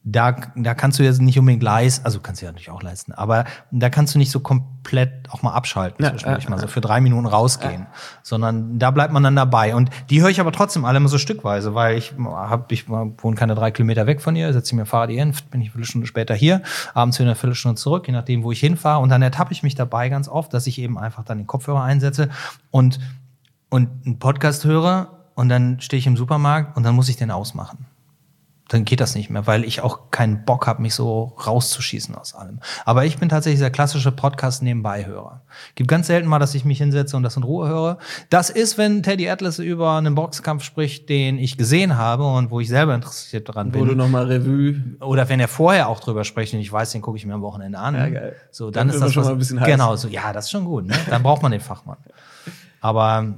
da, da kannst du jetzt nicht unbedingt leisten, also kannst du ja natürlich auch leisten, aber da kannst du nicht so komplett auch mal abschalten, ja, zwischendurch äh, mal so für drei Minuten rausgehen, äh. sondern da bleibt man dann dabei. Und die höre ich aber trotzdem alle immer so stückweise, weil ich hab, ich wohne keine drei Kilometer weg von ihr, setze mir Fahrrad hin, bin ich eine Viertelstunde später hier, abends wieder eine Viertelstunde zurück, je nachdem, wo ich hinfahre. Und dann ertappe ich mich dabei ganz oft, dass ich eben einfach dann den Kopfhörer einsetze und, und einen Podcast höre und dann stehe ich im Supermarkt und dann muss ich den ausmachen dann geht das nicht mehr, weil ich auch keinen Bock habe, mich so rauszuschießen aus allem. Aber ich bin tatsächlich der klassische Podcast nebenbei Hörer. Gibt ganz selten mal, dass ich mich hinsetze und das in Ruhe höre. Das ist, wenn Teddy Atlas über einen Boxkampf spricht, den ich gesehen habe und wo ich selber interessiert dran bin. Wo du nochmal Revue. Oder wenn er vorher auch drüber spricht und ich weiß, den gucke ich mir am Wochenende an. Ja, geil. So, dann, dann ist das schon was, mal ein bisschen heiß. Genau, so, ja, das ist schon gut, ne? Dann braucht man den Fachmann. Aber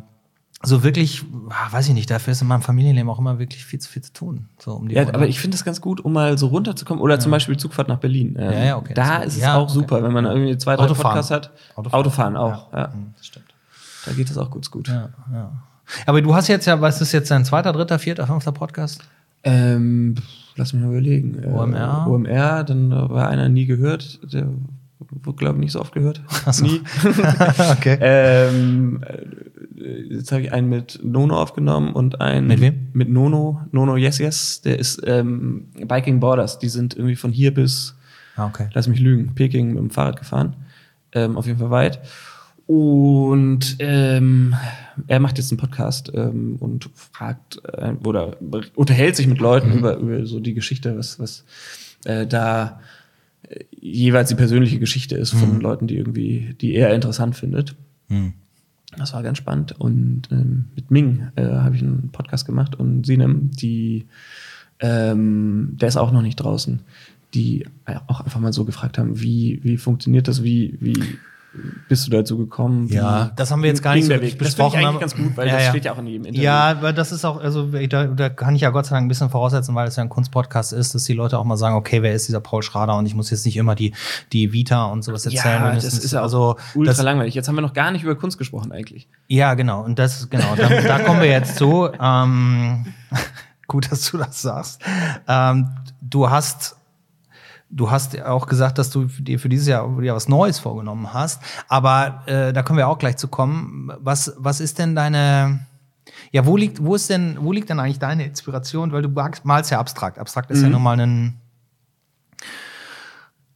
so wirklich, ah, weiß ich nicht, dafür ist in meinem Familienleben auch immer wirklich viel zu viel zu tun. So um die ja, aber ich finde das ganz gut, um mal so runterzukommen. Oder ja. zum Beispiel Zugfahrt nach Berlin. Ähm, ja, ja, okay. Da ist es ja, auch okay. super, wenn man irgendwie zwei, drei Autofahren. Podcasts hat. Autofahren, Autofahren auch. Ja. ja. Mhm, das stimmt. Da geht das auch gut, gut. Ja, ja. Aber du hast jetzt ja, was ist jetzt dein zweiter, dritter, vierter, fünfter Podcast? Ähm, lass mich mal überlegen. OMR. Äh, OMR, dann war einer nie gehört. Der wurde, glaube ich, nicht so oft gehört. Ach so. Nie. okay. ähm, jetzt habe ich einen mit Nono aufgenommen und einen mit wem? Mit Nono, Nono Yes Yes. Der ist ähm, Biking Borders. Die sind irgendwie von hier bis, ah, okay. lass mich lügen, Peking mit dem Fahrrad gefahren. Ähm, auf jeden Fall weit. Und ähm, er macht jetzt einen Podcast ähm, und fragt äh, oder unterhält sich mit Leuten mhm. über, über so die Geschichte, was, was äh, da äh, jeweils die persönliche Geschichte ist von mhm. Leuten, die irgendwie, die er interessant findet. Mhm. Das war ganz spannend. Und ähm, mit Ming äh, habe ich einen Podcast gemacht und Sinem, die, ähm, der ist auch noch nicht draußen, die auch einfach mal so gefragt haben, wie, wie funktioniert das, wie, wie bist du dazu gekommen? Ja, das haben wir jetzt gar nicht so wirklich besprochen. Das finde ich eigentlich ganz gut, weil ja, das ja. steht ja auch in jedem Interview. Ja, aber das ist auch, also da, da kann ich ja Gott sei Dank ein bisschen voraussetzen, weil es ja ein Kunstpodcast ist, dass die Leute auch mal sagen, okay, wer ist dieser Paul Schrader? Und ich muss jetzt nicht immer die, die Vita und sowas erzählen. Ja, das ist ja also, ultra das, langweilig. Jetzt haben wir noch gar nicht über Kunst gesprochen eigentlich. Ja, genau. Und das, genau, da, da kommen wir jetzt zu. Ähm, gut, dass du das sagst. Ähm, du hast, du hast auch gesagt, dass du dir für dieses Jahr wieder was Neues vorgenommen hast. Aber äh, da können wir auch gleich zu kommen. Was, was ist denn deine, ja, wo liegt, wo ist denn, wo liegt denn eigentlich deine Inspiration? Weil du malst ja abstrakt. Abstrakt ist ja Mhm. nun mal ein,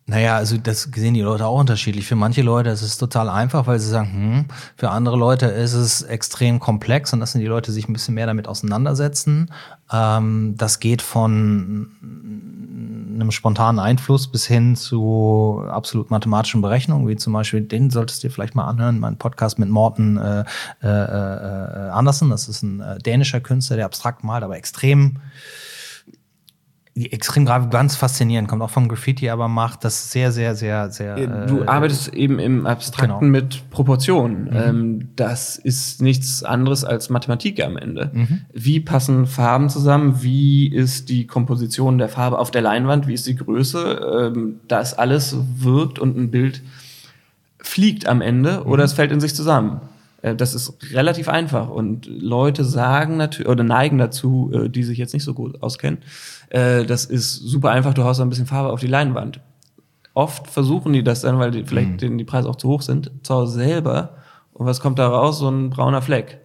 naja, also das sehen die Leute auch unterschiedlich. Für manche Leute ist es total einfach, weil sie sagen, hm, für andere Leute ist es extrem komplex und das sind die Leute, die sich ein bisschen mehr damit auseinandersetzen. Ähm, das geht von einem spontanen Einfluss bis hin zu absolut mathematischen Berechnungen, wie zum Beispiel, den solltest du dir vielleicht mal anhören, mein Podcast mit Morten äh, äh, äh, Andersen. Das ist ein äh, dänischer Künstler, der abstrakt malt, aber extrem extrem gerade ganz faszinierend, kommt auch vom Graffiti, aber macht das sehr, sehr, sehr, sehr. Du äh, arbeitest eben im Abstrakten genau. mit Proportionen. Ähm, das ist nichts anderes als Mathematik am Ende. Wie passen Farben zusammen? Wie ist die Komposition der Farbe auf der Leinwand? Wie ist die Größe? Ähm, das alles wirkt und ein Bild fliegt am Ende oder es fällt in sich zusammen. Äh, Das ist relativ einfach und Leute sagen natürlich oder neigen dazu, äh, die sich jetzt nicht so gut auskennen. äh, Das ist super einfach, du haust ein bisschen Farbe auf die Leinwand. Oft versuchen die das dann, weil die, vielleicht denen die Preise auch zu hoch sind, zu Hause selber. Und was kommt da raus? So ein brauner Fleck.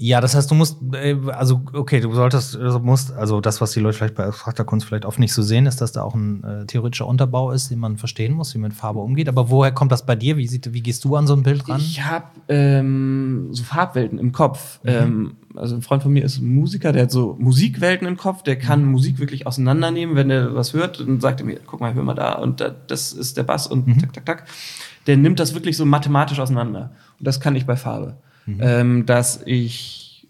Ja, das heißt, du musst, äh, also okay, du solltest, also musst, also das, was die Leute vielleicht bei abstrakter Kunst vielleicht oft nicht so sehen, ist, dass da auch ein äh, theoretischer Unterbau ist, den man verstehen muss, wie man mit Farbe umgeht. Aber woher kommt das bei dir? Wie, sieht, wie gehst du an so ein Bild ran? Ich habe ähm, so Farbwelten im Kopf. Ähm, also ein Freund von mir ist ein Musiker, der hat so Musikwelten im Kopf, der kann Musik wirklich auseinandernehmen, wenn er was hört, dann sagt er mir, guck mal, hör mal da und da, das ist der Bass und tak, tak, tak. Der nimmt das wirklich so mathematisch auseinander. Und das kann ich bei Farbe. Ähm, dass ich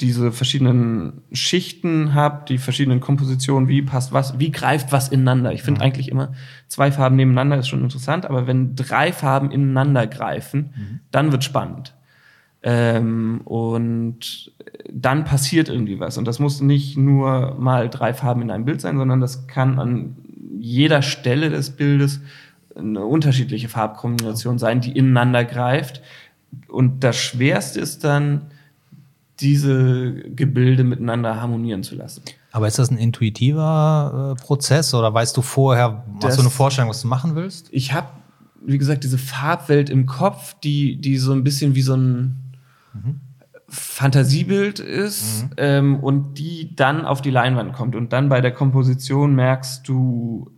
diese verschiedenen Schichten habe, die verschiedenen Kompositionen, wie passt was, wie greift was ineinander. Ich finde eigentlich immer, zwei Farben nebeneinander ist schon interessant, aber wenn drei Farben ineinander greifen, dann wird spannend. Ähm, und dann passiert irgendwie was. Und das muss nicht nur mal drei Farben in einem Bild sein, sondern das kann an jeder Stelle des Bildes eine unterschiedliche Farbkombination sein, die ineinander greift. Und das Schwerste ist dann, diese Gebilde miteinander harmonieren zu lassen. Aber ist das ein intuitiver äh, Prozess oder weißt du vorher, hast du eine Vorstellung, was du machen willst? Ich habe, wie gesagt, diese Farbwelt im Kopf, die, die so ein bisschen wie so ein Fantasiebild ist ähm, und die dann auf die Leinwand kommt. Und dann bei der Komposition merkst du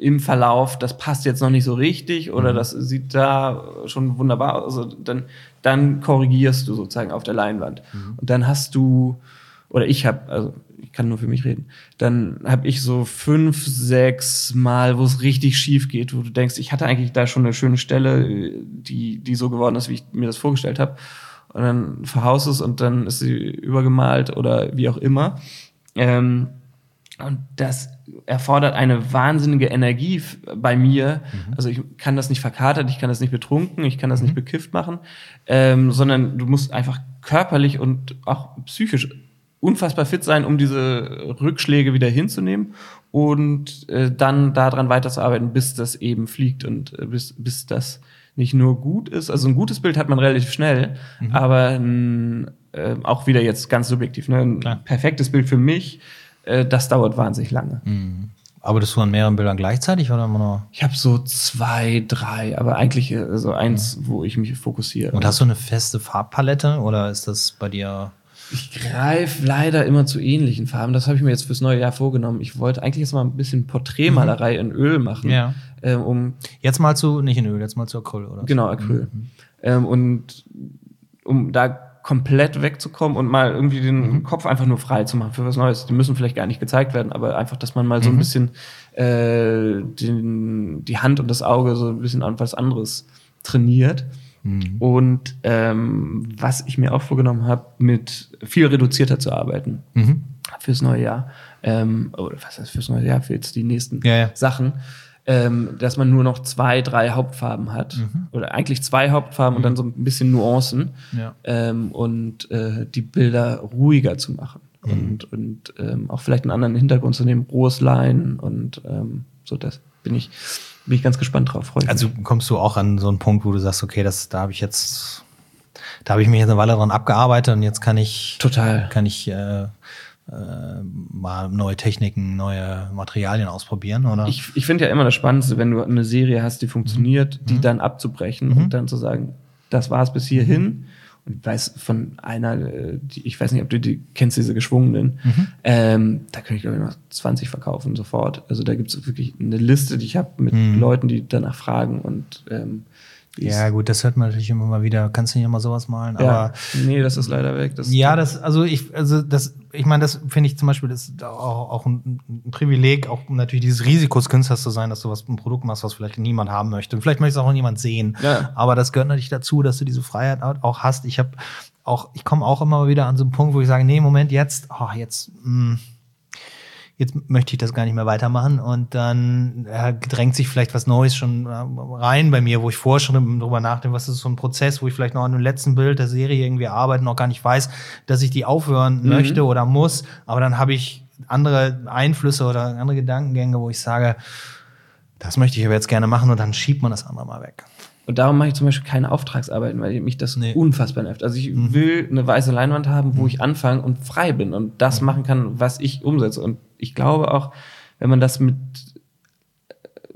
im Verlauf, das passt jetzt noch nicht so richtig oder das sieht da schon wunderbar aus. Also dann, dann korrigierst du sozusagen auf der Leinwand. Und dann hast du, oder ich habe, also ich kann nur für mich reden, dann habe ich so fünf, sechs Mal, wo es richtig schief geht, wo du denkst, ich hatte eigentlich da schon eine schöne Stelle, die, die so geworden ist, wie ich mir das vorgestellt habe. Und dann verhaust es und dann ist sie übergemalt oder wie auch immer. Ähm, und das erfordert eine wahnsinnige Energie bei mir. Also ich kann das nicht verkatert, ich kann das nicht betrunken, ich kann das nicht bekifft machen, ähm, sondern du musst einfach körperlich und auch psychisch unfassbar fit sein, um diese Rückschläge wieder hinzunehmen und äh, dann daran weiterzuarbeiten, bis das eben fliegt und äh, bis, bis das nicht nur gut ist. Also ein gutes Bild hat man relativ schnell, aber ein, äh, auch wieder jetzt ganz subjektiv, ne? ein Klar. perfektes Bild für mich, das dauert wahnsinnig lange. Arbeitest du an mehreren Bildern gleichzeitig oder immer nur? Ich habe so zwei, drei, aber eigentlich äh, so eins, wo ich mich fokussiere. Und hast du eine feste Farbpalette oder ist das bei dir? Ich greife leider immer zu ähnlichen Farben. Das habe ich mir jetzt fürs neue Jahr vorgenommen. Ich wollte eigentlich jetzt mal ein bisschen Porträtmalerei in Öl machen, Ja. ähm, um Jetzt mal zu, nicht in Öl, jetzt mal zu Acryl, oder? genau Acryl, ähm, und um da komplett wegzukommen und mal irgendwie den Kopf einfach nur frei zu machen für was Neues. Die müssen vielleicht gar nicht gezeigt werden, aber einfach, dass man mal so ein bisschen äh, den, die Hand und das Auge so ein bisschen an was anderes trainiert. Mhm. Und ähm, was ich mir auch vorgenommen habe, mit viel reduzierter zu arbeiten mhm. fürs neue Jahr. Ähm, oder was heißt fürs neue Jahr, für jetzt die nächsten ja, ja. Sachen. Ähm, dass man nur noch zwei, drei Hauptfarben hat. Mhm. Oder eigentlich zwei Hauptfarben mhm. und dann so ein bisschen Nuancen. Ja. Ähm, und äh, die Bilder ruhiger zu machen. Mhm. Und, und ähm, auch vielleicht einen anderen Hintergrund zu nehmen, rohes Line und ähm, so das bin ich bin ich ganz gespannt drauf. Freue also kommst du auch an so einen Punkt, wo du sagst, okay, das, da habe ich jetzt, da habe ich mich jetzt eine Weile dran abgearbeitet und jetzt kann ich, total, kann ich äh, äh, mal neue Techniken, neue Materialien ausprobieren, oder? Ich, ich finde ja immer das Spannendste, wenn du eine Serie hast, die funktioniert, mhm. die dann abzubrechen mhm. und dann zu sagen, das war es bis hierhin. Mhm und ich weiß von einer, äh, die, ich weiß nicht, ob du die kennst, diese geschwungenen, mhm. ähm, da könnte ich glaube ich noch 20 verkaufen sofort. Also da gibt es wirklich eine Liste, die ich habe mit mhm. Leuten, die danach fragen und ähm, ja, gut, das hört man natürlich immer mal wieder. Kannst du nicht immer sowas malen? Ja, aber nee, das ist leider weg. Das ja, das, also ich, also das, ich meine, das finde ich zum Beispiel, das ist auch, auch ein, ein, Privileg, auch natürlich dieses Risikos Künstler zu sein, dass du was ein Produkt machst, was vielleicht niemand haben möchte. Und vielleicht möchte es auch niemand sehen. Ja. Aber das gehört natürlich dazu, dass du diese Freiheit auch hast. Ich habe auch, ich komme auch immer wieder an so einen Punkt, wo ich sage, nee, Moment, jetzt, oh, jetzt, mh, hm, jetzt möchte ich das gar nicht mehr weitermachen und dann äh, drängt sich vielleicht was Neues schon äh, rein bei mir, wo ich vorher schon drüber nachdenke, was ist so ein Prozess, wo ich vielleicht noch an dem letzten Bild der Serie irgendwie arbeite, noch gar nicht weiß, dass ich die aufhören mhm. möchte oder muss, aber dann habe ich andere Einflüsse oder andere Gedankengänge, wo ich sage, das möchte ich aber jetzt gerne machen und dann schiebt man das andere mal weg. Und darum mache ich zum Beispiel keine Auftragsarbeiten, weil mich das nee. unfassbar nervt. Also ich mhm. will eine weiße Leinwand haben, wo mhm. ich anfange und frei bin und das mhm. machen kann, was ich umsetze. Und ich glaube auch, wenn man das mit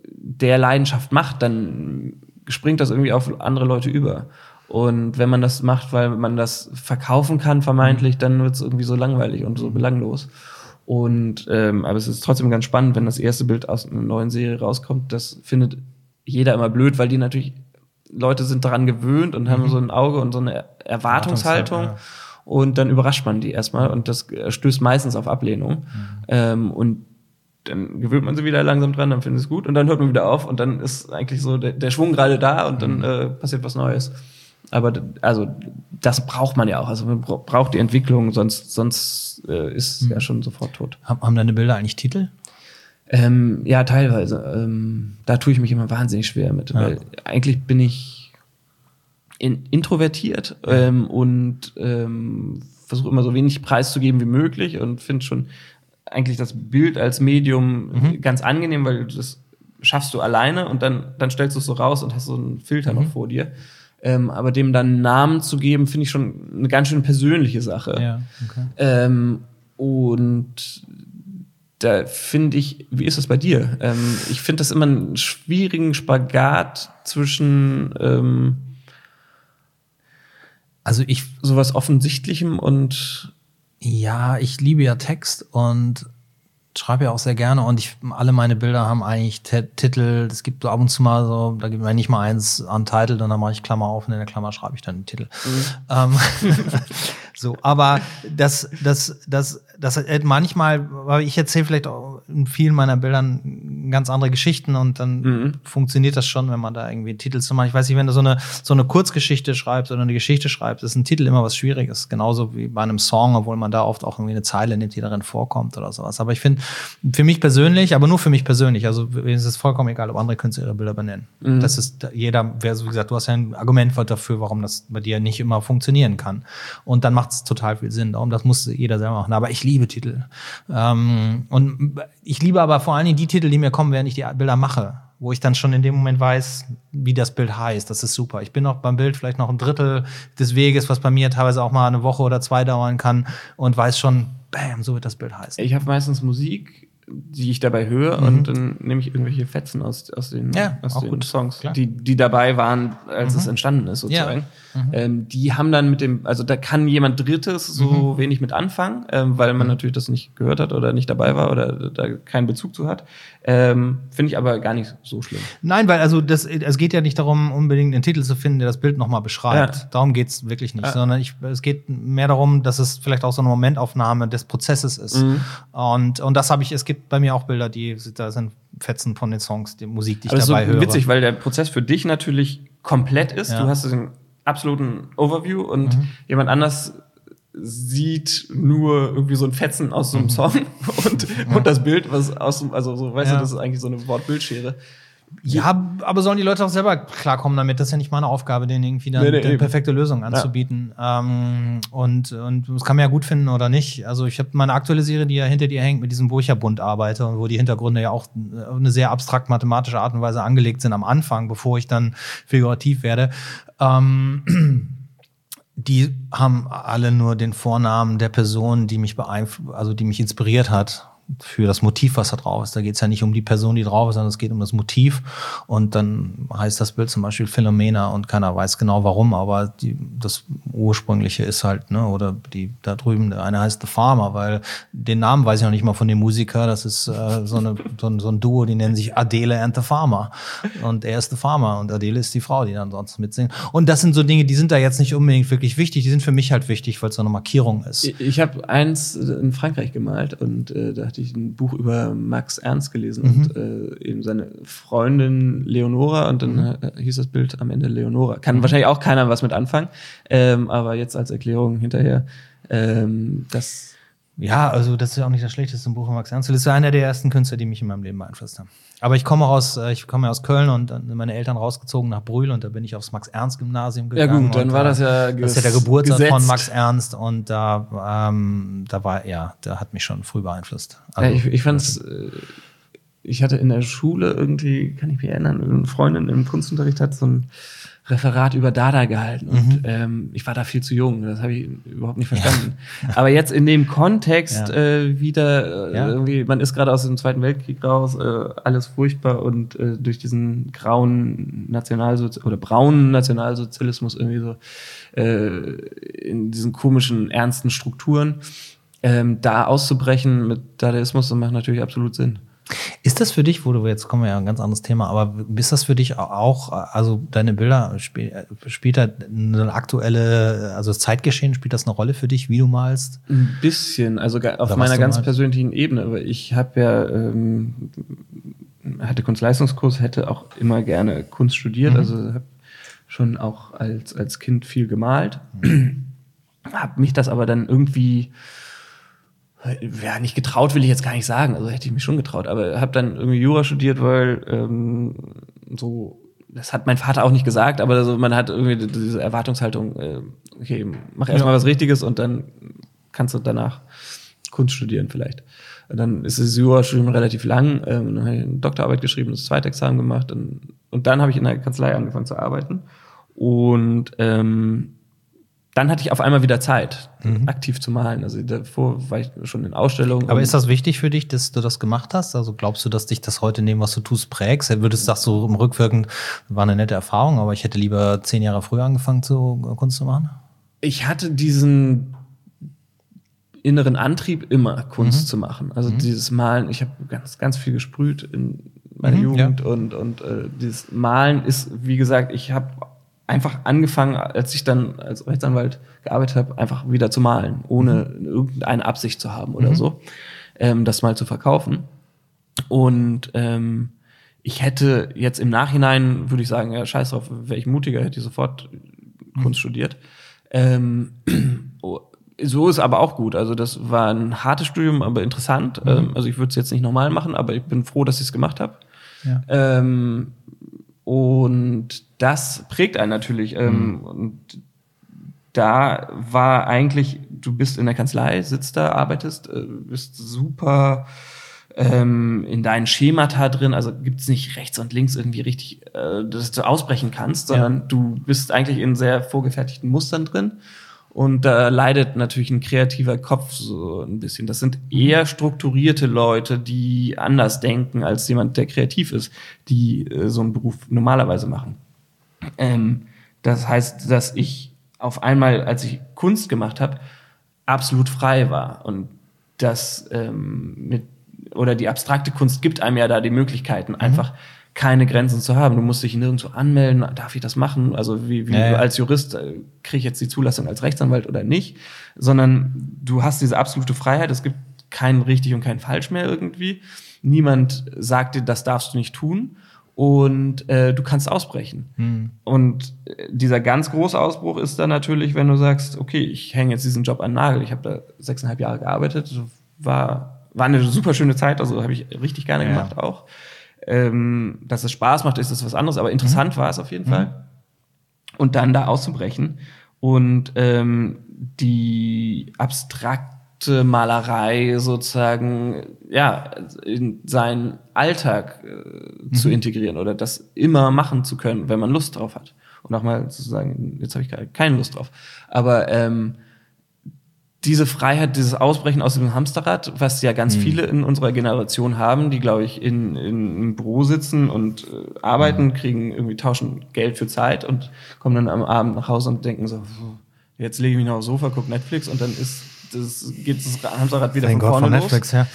der Leidenschaft macht, dann springt das irgendwie auf andere Leute über. Und wenn man das macht, weil man das verkaufen kann, vermeintlich, dann wird es irgendwie so langweilig und so mhm. belanglos. Und ähm, aber es ist trotzdem ganz spannend, wenn das erste Bild aus einer neuen Serie rauskommt. Das findet jeder immer blöd, weil die natürlich Leute sind daran gewöhnt und haben mhm. so ein Auge und so eine Erwartungshaltung. Ja. Und dann überrascht man die erstmal und das stößt meistens auf Ablehnung. Mhm. Ähm, und dann gewöhnt man sie wieder langsam dran, dann findet es gut und dann hört man wieder auf und dann ist eigentlich so der, der Schwung gerade da und dann mhm. äh, passiert was Neues. Aber also das braucht man ja auch. Also man braucht die Entwicklung, sonst sonst äh, ist mhm. ja schon sofort tot. Haben deine Bilder eigentlich Titel? Ähm, ja, teilweise. Ähm, da tue ich mich immer wahnsinnig schwer mit, ja. weil eigentlich bin ich in, introvertiert ähm, und ähm, versuche immer so wenig preiszugeben wie möglich und finde schon eigentlich das Bild als Medium mhm. ganz angenehm, weil das schaffst du alleine und dann, dann stellst du es so raus und hast so einen Filter mhm. noch vor dir. Ähm, aber dem dann einen Namen zu geben, finde ich schon eine ganz schön persönliche Sache. Ja, okay. ähm, und da finde ich, wie ist das bei dir? Ähm, ich finde das immer einen schwierigen Spagat zwischen ähm, also ich sowas Offensichtlichem und ja, ich liebe ja Text und schreibe ja auch sehr gerne und ich alle meine Bilder haben eigentlich Titel. Es gibt so ab und zu mal so, da gibt mir nicht mal eins an Titel, dann mache ich Klammer auf und in der Klammer schreibe ich dann den Titel. Mhm. Ähm, so, aber das, das, das das äh, manchmal, weil ich erzähle vielleicht auch in vielen meiner Bildern ganz andere Geschichten und dann mhm. funktioniert das schon, wenn man da irgendwie einen Titel zu machen. Ich weiß nicht, wenn du so eine, so eine Kurzgeschichte schreibst oder eine Geschichte schreibst, ist ein Titel immer was Schwieriges. Genauso wie bei einem Song, obwohl man da oft auch irgendwie eine Zeile nimmt, die darin vorkommt oder sowas. Aber ich finde, für mich persönlich, aber nur für mich persönlich, also es ist vollkommen egal, ob andere Künstler ihre Bilder benennen. Mhm. Das ist jeder, wer so gesagt, du hast ja ein Argument dafür, warum das bei dir nicht immer funktionieren kann. Und dann macht es total viel Sinn. Darum, das muss jeder selber machen. Aber ich liebe Titel. Ähm, und ich liebe aber vor allen Dingen die Titel, die mir kommen, während ich die Bilder mache, wo ich dann schon in dem Moment weiß, wie das Bild heißt. Das ist super. Ich bin noch beim Bild vielleicht noch ein Drittel des Weges, was bei mir teilweise auch mal eine Woche oder zwei dauern kann und weiß schon, bam, so wird das Bild heißen. Ich habe meistens Musik die ich dabei höre mhm. und dann nehme ich irgendwelche Fetzen aus, aus den, ja, aus den. Songs, die, die dabei waren, als mhm. es entstanden ist, sozusagen. Ja. Mhm. Ähm, die haben dann mit dem, also da kann jemand Drittes so mhm. wenig mit anfangen, ähm, weil man natürlich das nicht gehört hat oder nicht dabei war oder da keinen Bezug zu hat. Ähm, Finde ich aber gar nicht so schlimm. Nein, weil also das, es geht ja nicht darum, unbedingt einen Titel zu finden, der das Bild nochmal beschreibt. Ja. Darum geht's wirklich nicht, ja. sondern ich, es geht mehr darum, dass es vielleicht auch so eine Momentaufnahme des Prozesses ist. Mhm. Und, und das habe ich, es gibt bei mir auch Bilder, die da sind Fetzen von den Songs, die Musik, die ich Aber dabei so höre. witzig, weil der Prozess für dich natürlich komplett ist. Ja. Du hast den absoluten Overview und Mhm. jemand anders sieht nur irgendwie so ein Fetzen aus so einem Song und, und das Bild, was aus dem, also so, weißt Mhm. Ja. du, das ist eigentlich so eine Wortbildschere. Ja, aber sollen die Leute auch selber klarkommen damit? Das ist ja nicht meine Aufgabe, denen irgendwie dann Nee, nee, eine eben. perfekte Lösung anzubieten. Ähm, und, und das kann man ja gut finden oder nicht. Also ich habe meine aktuelle Serie, die ja hinter dir hängt, mit diesem, wo ich ja bunt arbeite und wo die Hintergründe ja auch auf eine sehr abstrakt mathematische Art und Weise angelegt sind am Anfang, bevor ich dann figurativ werde. Ähm, die haben alle nur den Vornamen der Person, die mich beeinflusst, also die mich inspiriert hat für das Motiv, was da drauf ist. Da geht es ja nicht um die Person, die drauf ist, sondern es geht um das Motiv. Und dann heißt das Bild zum Beispiel Philomena und keiner weiß genau warum, aber die, das ursprüngliche ist halt, ne, oder die da drüben, der eine heißt The Farmer, weil den Namen weiß ich noch nicht mal von dem Musiker. Das ist äh, so, eine, so, ein, so ein Duo, die nennen sich Adele and the Farmer. Und er ist The Farmer und Adele ist die Frau, die dann sonst mitsingt. Und das sind so Dinge, die sind da jetzt nicht unbedingt wirklich wichtig, die sind für mich halt wichtig, weil es so eine Markierung ist. Ich, ich habe eins in Frankreich gemalt und äh, da ich ein Buch über Max Ernst gelesen und äh, eben seine Freundin Leonora und dann äh, hieß das Bild am Ende Leonora. Kann wahrscheinlich auch keiner was mit anfangen, ähm, aber jetzt als Erklärung hinterher, ähm, das Ja, also das ist ja auch nicht das schlechteste Buch von Max Ernst. Das ist ja einer der ersten Künstler, die mich in meinem Leben beeinflusst haben. Aber ich komme aus, äh, ich komme ja aus Köln und dann sind meine Eltern rausgezogen nach Brühl und da bin ich aufs Max-Ernst-Gymnasium Ja, gegangen. gut, dann war das ja Das ist ja der ges- Geburtsort von gesetzt. Max Ernst und da, ähm, da war, ja, der hat mich schon früh beeinflusst. Ja, Also, ich, ich fand's, äh, ich hatte in der Schule irgendwie, kann ich mich erinnern, eine Freundin im Kunstunterricht hat so ein Referat über Dada gehalten und Mhm. ähm, ich war da viel zu jung, das habe ich überhaupt nicht verstanden. Aber jetzt in dem Kontext Ja. äh, wieder äh, Ja. irgendwie, man ist gerade aus dem Zweiten Weltkrieg raus, äh, alles furchtbar und äh, durch diesen grauen Nationalsozialismus oder braunen Nationalsozialismus irgendwie so äh, in diesen komischen, ernsten Strukturen ähm, da auszubrechen mit Dadaismus, das macht natürlich absolut Sinn. Ist das für dich, wo du jetzt kommen wir ja ein ganz anderes Thema, aber ist das für dich auch, also deine Bilder spiel, äh, spielt da eine aktuelle, also das Zeitgeschehen spielt das eine Rolle für dich, wie du malst? Ein bisschen, also auf meiner ganz meinst? persönlichen Ebene. Aber ich habe ja, ähm, hatte Kunstleistungskurs, hätte auch immer gerne Kunst studiert, Mhm. also habe schon auch als, als Kind viel gemalt. habe mich das aber dann irgendwie ja, nicht getraut, will ich jetzt gar nicht sagen. Also hätte ich mich schon getraut, aber habe dann irgendwie Jura studiert, weil ähm, so, das hat mein Vater auch nicht gesagt, aber so, man hat irgendwie diese Erwartungshaltung, äh, okay, mach erstmal Ja. was Richtiges und dann kannst du danach Kunst studieren vielleicht. Und dann ist das Jura-Studium relativ lang, ähm, dann habe ich eine Doktorarbeit geschrieben, das zweite Examen gemacht und, und dann habe ich in der Kanzlei angefangen zu arbeiten und ähm, dann hatte ich auf einmal wieder Zeit, aktiv zu malen. Also davor war ich schon in Ausstellungen. Aber ist das wichtig für dich, dass du das gemacht hast? Also glaubst du, dass dich das heute dem, was du tust, prägst? Würdest du das so im Rückwirkend, war eine nette Erfahrung, aber ich hätte lieber zehn Jahre früher angefangen zu äh, Kunst zu machen? ich hatte diesen inneren Antrieb, immer Kunst zu machen. Also dieses Malen, ich habe ganz, ganz viel gesprüht in meiner Mhm, Jugend und, und äh, dieses Malen ist, wie gesagt, ich habe einfach angefangen, als ich dann als Rechtsanwalt gearbeitet habe, einfach wieder zu malen, ohne irgendeine Absicht zu haben oder so, ähm, das mal zu verkaufen. Und ähm, ich hätte jetzt im Nachhinein, würde ich sagen, ja, scheiß drauf, wäre ich mutiger, hätte ich sofort Kunst studiert. Ähm, so ist aber auch gut. Also das war ein hartes Studium, aber interessant. Ähm, also ich würde es jetzt nicht normal machen, aber ich bin froh, dass ich es gemacht habe. Ja. Ähm, und das prägt einen natürlich. Ähm, und da war eigentlich, du bist in der Kanzlei, sitzt da, arbeitest, äh, bist super ähm, in deinen Schemata drin, also gibt's nicht rechts und links irgendwie richtig, äh, dass du ausbrechen kannst, sondern du bist eigentlich in sehr vorgefertigten Mustern drin. Und da leidet natürlich ein kreativer Kopf so ein bisschen. Das sind eher strukturierte Leute, die anders denken als jemand, der kreativ ist, die äh, so einen Beruf normalerweise machen. Ähm, das heißt, dass ich auf einmal, als ich Kunst gemacht habe, absolut frei war. Und das ähm, mit, oder die abstrakte Kunst gibt einem ja da die Möglichkeiten, einfach keine Grenzen zu haben. Du musst dich nirgendwo anmelden, darf ich das machen? Also wie, wie Ja, ja. als Jurist äh, kriege ich jetzt die Zulassung als Rechtsanwalt oder nicht, sondern du hast diese absolute Freiheit. Es gibt kein richtig und kein falsch mehr irgendwie. Niemand sagt dir, das darfst du nicht tun. Und äh, du kannst ausbrechen. Mhm. Und äh, dieser ganz große Ausbruch ist dann natürlich, wenn du sagst, okay, ich hänge jetzt diesen Job an den Nagel. Ich habe da sechseinhalb Jahre gearbeitet, war, war eine super schöne Zeit, also habe ich richtig gerne Ja. gemacht auch. Ähm, dass es Spaß macht, ist das was anderes, aber interessant war es auf jeden Fall. Und dann da auszubrechen und ähm, die abstrakte Malerei sozusagen ja in seinen Alltag äh, zu integrieren oder das immer machen zu können, wenn man Lust drauf hat. Und auch mal zu sagen, jetzt habe ich gerade keine Lust drauf. Aber ähm, diese Freiheit, dieses Ausbrechen aus dem Hamsterrad, was ja ganz viele in unserer Generation haben, die, glaube ich, in, in, im Büro sitzen und äh, arbeiten, kriegen irgendwie tauschen Geld für Zeit und kommen dann am Abend nach Hause und denken so, "Puh, jetzt lege ich mich noch aufs Sofa, gucke Netflix und dann ist das geht das Hamsterrad wieder Thank von vorne von los Netflix, ja.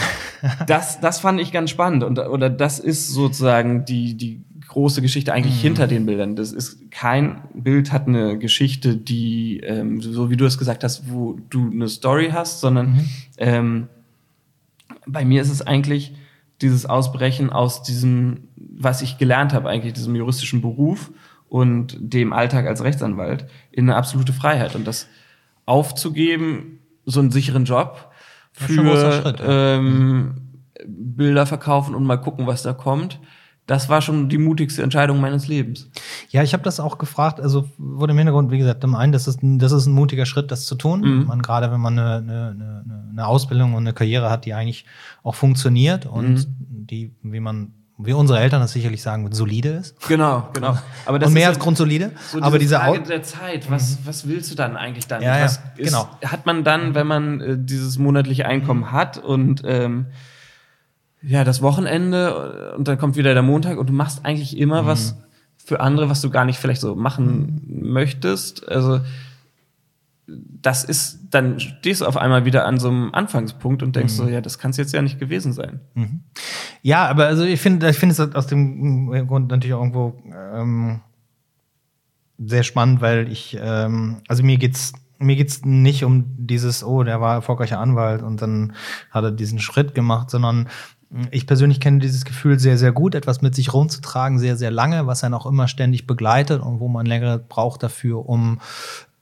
das, das fand ich ganz spannend. Und, oder das ist sozusagen die, die große Geschichte eigentlich hinter den Bildern. Das ist kein Bild hat eine Geschichte, die, ähm, so wie du es gesagt hast, wo du eine Story hast, sondern ähm, bei mir ist es eigentlich dieses Ausbrechen aus diesem, was ich gelernt habe, eigentlich diesem juristischen Beruf und dem Alltag als Rechtsanwalt in eine absolute Freiheit. Und das aufzugeben, so einen sicheren Job für ähm, Bilder verkaufen und mal gucken, was da kommt. Das war schon die mutigste Entscheidung meines Lebens. Ja, ich habe das auch gefragt, also wurde im Hintergrund, wie gesagt, zum einen, das ist ein, das ist ein mutiger Schritt, das zu tun. Mhm. Man, gerade wenn man eine, eine, eine, eine Ausbildung und eine Karriere hat, die eigentlich auch funktioniert und Mhm. die, wie man, wie unsere Eltern das sicherlich sagen, solide ist. Genau, genau. Aber und mehr ist als grundsolide. So aber diese Frage der Zeit, was, was willst du dann eigentlich dann? Ja, ja, was ist, genau. Hat man dann, wenn man äh, dieses monatliche Einkommen hat und ähm, ja, das Wochenende und dann kommt wieder der Montag und du machst eigentlich immer was für andere, was du gar nicht vielleicht so machen möchtest. Also das ist, dann stehst du auf einmal wieder an so einem Anfangspunkt und denkst so, ja, das kann es jetzt ja nicht gewesen sein. Ja, aber also ich finde, ich finde es aus dem Grund natürlich auch irgendwo ähm, sehr spannend, weil ich, ähm, also mir geht's mir geht's nicht um dieses, oh, der war erfolgreicher Anwalt und dann hat er diesen Schritt gemacht, sondern ich persönlich kenne dieses Gefühl sehr, sehr gut, etwas mit sich rumzutragen, sehr, sehr lange, was einen auch immer ständig begleitet und wo man länger braucht dafür, um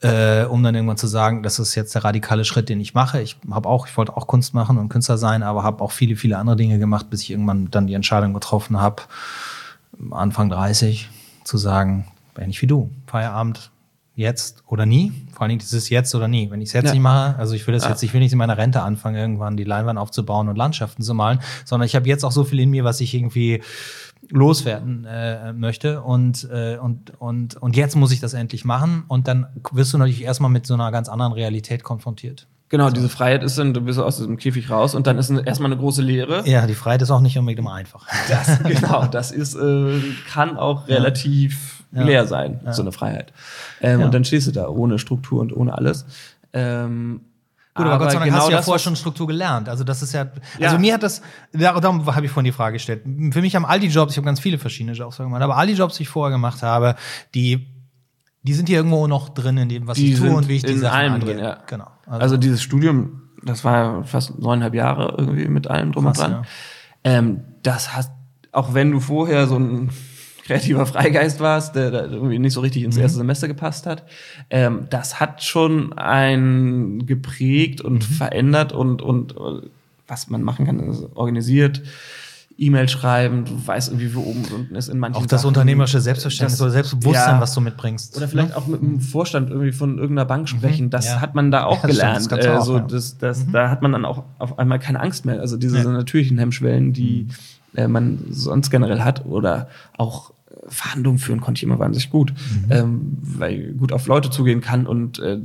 äh, um dann irgendwann zu sagen, das ist jetzt der radikale Schritt, den ich mache. Ich habe auch, ich wollte auch Kunst machen und Künstler sein, aber habe auch viele, viele andere Dinge gemacht, bis ich irgendwann dann die Entscheidung getroffen habe, Anfang 30, zu sagen, ähnlich wie du, Feierabend jetzt oder nie. Vor allen Dingen dieses jetzt oder nie. Wenn ich es jetzt Ja. nicht mache, also ich will das Ja. jetzt, ich will nicht in meiner Rente anfangen, irgendwann die Leinwand aufzubauen und Landschaften zu malen, sondern ich habe jetzt auch so viel in mir, was ich irgendwie loswerden äh, möchte und, äh, und, und, und jetzt muss ich das endlich machen und dann wirst du natürlich erstmal mit so einer ganz anderen Realität konfrontiert. Genau, diese Freiheit ist dann, du bist aus diesem Käfig raus und dann ist erstmal eine große Leere. Ja, die Freiheit ist auch nicht unbedingt immer einfach. Das, genau, das ist, äh, kann auch relativ Ja. leer sein, so eine Freiheit. Ähm, Ja. Und dann stehst du da ohne Struktur und ohne alles. Ähm, Gut, aber, Gott sei Dank hast du ja vorher schon Struktur gelernt. Also das ist ja, Ja. also mir hat das, dar- darum habe ich vorhin die Frage gestellt. Für mich haben all die Jobs, ich habe ganz viele verschiedene Jobs gemacht, aber all die Jobs, die ich vorher gemacht habe, die, die sind hier irgendwo noch drin in dem, was Die ich tue und wie ich die Sachen allem angehe. drin, ja. Genau. Also, dieses Studium, das war ja fast neuneinhalb Jahre irgendwie mit allem drum und dran. ja. Ähm, das hat, auch wenn du vorher so ein kreativer Freigeist warst, der da irgendwie nicht so richtig Mhm. ins erste Semester gepasst hat, ähm, das hat schon einen geprägt und Mhm. verändert und, und äh, was man machen kann, ist organisiert. E-Mail schreiben, du weißt irgendwie, wo oben und unten ist in manchen auch das Sachen. unternehmerische Selbstverständnis Das- oder Selbstbewusstsein, ja. was du mitbringst. Oder vielleicht auch mit dem Vorstand irgendwie von irgendeiner Bank sprechen. Das Mhm. Ja. hat man da auch Ja, das das gelernt. du Äh, auch, so, ja. Mhm. das, das, Da hat man dann auch auf einmal keine Angst mehr. Also diese Ja. Mhm. natürlichen Hemmschwellen, die äh, man sonst generell hat. Oder auch Verhandlungen führen konnte ich immer wahnsinnig gut, Mhm. ähm, weil ich gut auf Leute zugehen kann. Und äh,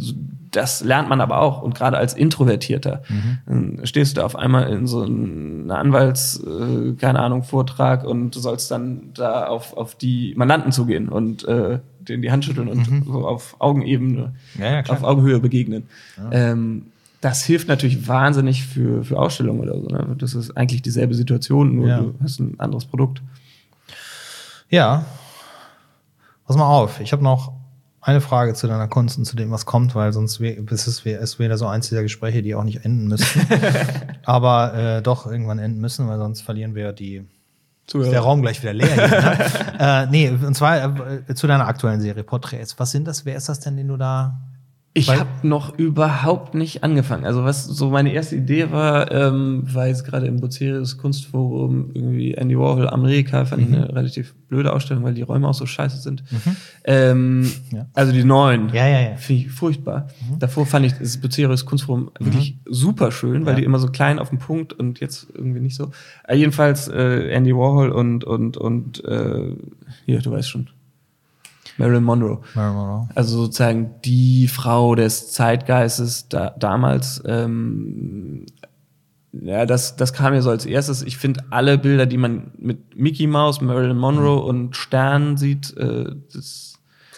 das lernt man aber auch. Und gerade als Introvertierter Mhm. dann stehst du da auf einmal in so einer Anwalts, äh, keine Ahnung, Vortrag und du sollst dann da auf, auf die Mandanten zugehen und äh, denen die Hand schütteln und so auf Augenebene, Mhm. Ja, ja, auf Augenhöhe begegnen. Ähm, das hilft natürlich wahnsinnig für, für Ausstellungen oder so. Ne? Das ist eigentlich dieselbe Situation, nur Ja. du hast ein anderes Produkt. Ja. Pass mal auf, ich habe noch eine Frage zu deiner Kunst und zu dem, was kommt, weil sonst es ist wär- es wieder so eins dieser Gespräche, die auch nicht enden müssen. aber äh, doch irgendwann enden müssen, weil sonst verlieren wir die, Zuhörer. Ist der Raum gleich wieder leer hier. Ne? äh, nee, und zwar äh, zu deiner aktuellen Serie Porträts. Was sind das? Wer ist das denn, den du da ich habe noch überhaupt nicht angefangen. Also was so meine erste Idee war, ähm, war jetzt gerade im Bucerius Kunstforum irgendwie Andy Warhol Amerika, fand mhm. ich eine relativ blöde Ausstellung, weil die Räume auch so scheiße sind. Mhm. Ähm, ja. Also die neuen. Ja, ja, ja. Finde ich furchtbar. Mhm. Davor fand ich das Bucerius Kunstforum mhm. wirklich super schön, weil ja. die immer so klein auf dem Punkt und jetzt irgendwie nicht so. Äh, jedenfalls äh, Andy Warhol und und und äh, hier, du weißt schon. Marilyn Monroe. Marilyn Monroe. Also sozusagen die Frau des Zeitgeistes da, damals. Ähm, ja, das, das kam mir so als erstes. Ich finde alle Bilder, die man mit Mickey Mouse, Marilyn Monroe mhm. und Stern sieht, äh, das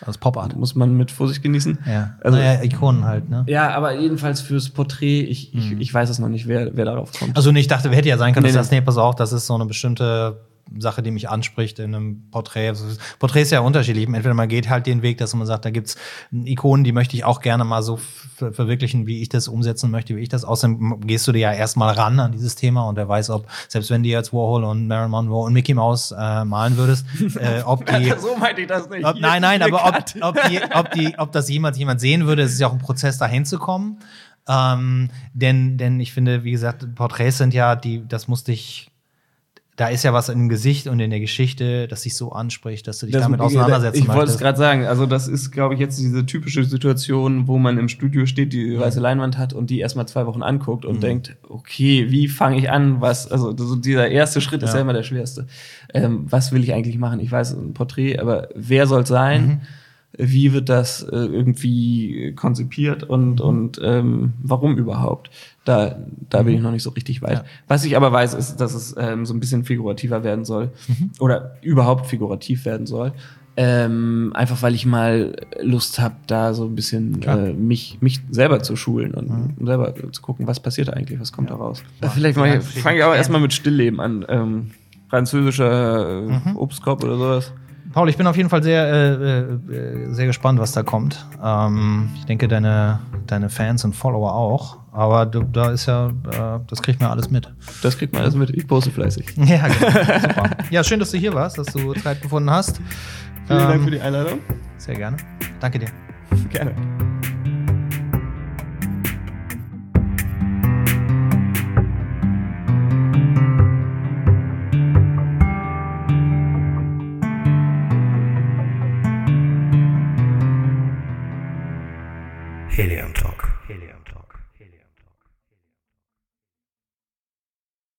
als Pop-Art. Muss man mit Vorsicht genießen. Ja. Also, naja, Ikonen halt, ne? Ja, aber jedenfalls fürs Porträt, ich, mhm. ich, ich weiß es noch nicht, wer, wer darauf kommt. Also, ich dachte, hätte ja sein können, nee, dass das, nee, pass auf, das ist so eine bestimmte Sache, die mich anspricht in einem Porträt. Also, Porträt ist ja unterschiedlich. Entweder man geht halt den Weg, dass man sagt, da gibt's Ikonen, die möchte ich auch gerne mal so verwirklichen, wie ich das umsetzen möchte, wie ich das. Außerdem gehst du dir ja erstmal ran an dieses Thema und wer weiß, ob, selbst wenn du jetzt Warhol und Marilyn Monroe und Mickey Mouse äh, malen würdest, äh, ob die. so meinte ich das nicht. Ob, nein, nein, aber ob, ob, die, ob, die, ob das jemals jemand sehen würde, es ist ja auch ein Prozess, dahin zu kommen. Ähm, denn, denn ich finde, wie gesagt, Porträts sind ja, die, das musste ich da ist ja was im Gesicht und in der Geschichte, das sich so anspricht, dass du dich das, damit auseinandersetzen Ich wollte es gerade sagen, also das ist, glaube ich, jetzt diese typische Situation, wo man im Studio steht, die weiße Leinwand hat und die erstmal zwei Wochen anguckt und mhm. denkt, okay, wie fange ich an? Was, also so dieser erste Schritt ja. ist ja immer der schwerste. Ähm, was will ich eigentlich machen? Ich weiß, ein Porträt, aber wer soll es sein? Mhm wie wird das äh, irgendwie konzipiert und, und ähm, warum überhaupt? Da, da bin ich mhm. noch nicht so richtig weit. Ja. Was ich aber weiß, ist, dass es ähm, so ein bisschen figurativer werden soll mhm. oder überhaupt figurativ werden soll. Ähm, einfach weil ich mal Lust habe, da so ein bisschen äh, mich, mich selber zu schulen und mhm. selber zu gucken, was passiert eigentlich, was kommt ja. da raus. Ja. Vielleicht fange ich auch erstmal mit Stillleben an. Ähm, französischer äh, mhm. Obstkorb oder sowas. Paul, ich bin auf jeden Fall sehr, äh, äh, sehr gespannt, was da kommt. Ähm, ich denke, deine, deine Fans und Follower auch. Aber du, da ist ja, äh, das kriegt man alles mit. Das kriegt man alles mit. Ich poste fleißig. Ja, genau. Super. Ja, schön, dass du hier warst, dass du Zeit gefunden hast. Vielen ähm, Dank für die Einladung. Sehr gerne. Danke dir. Gerne. Helium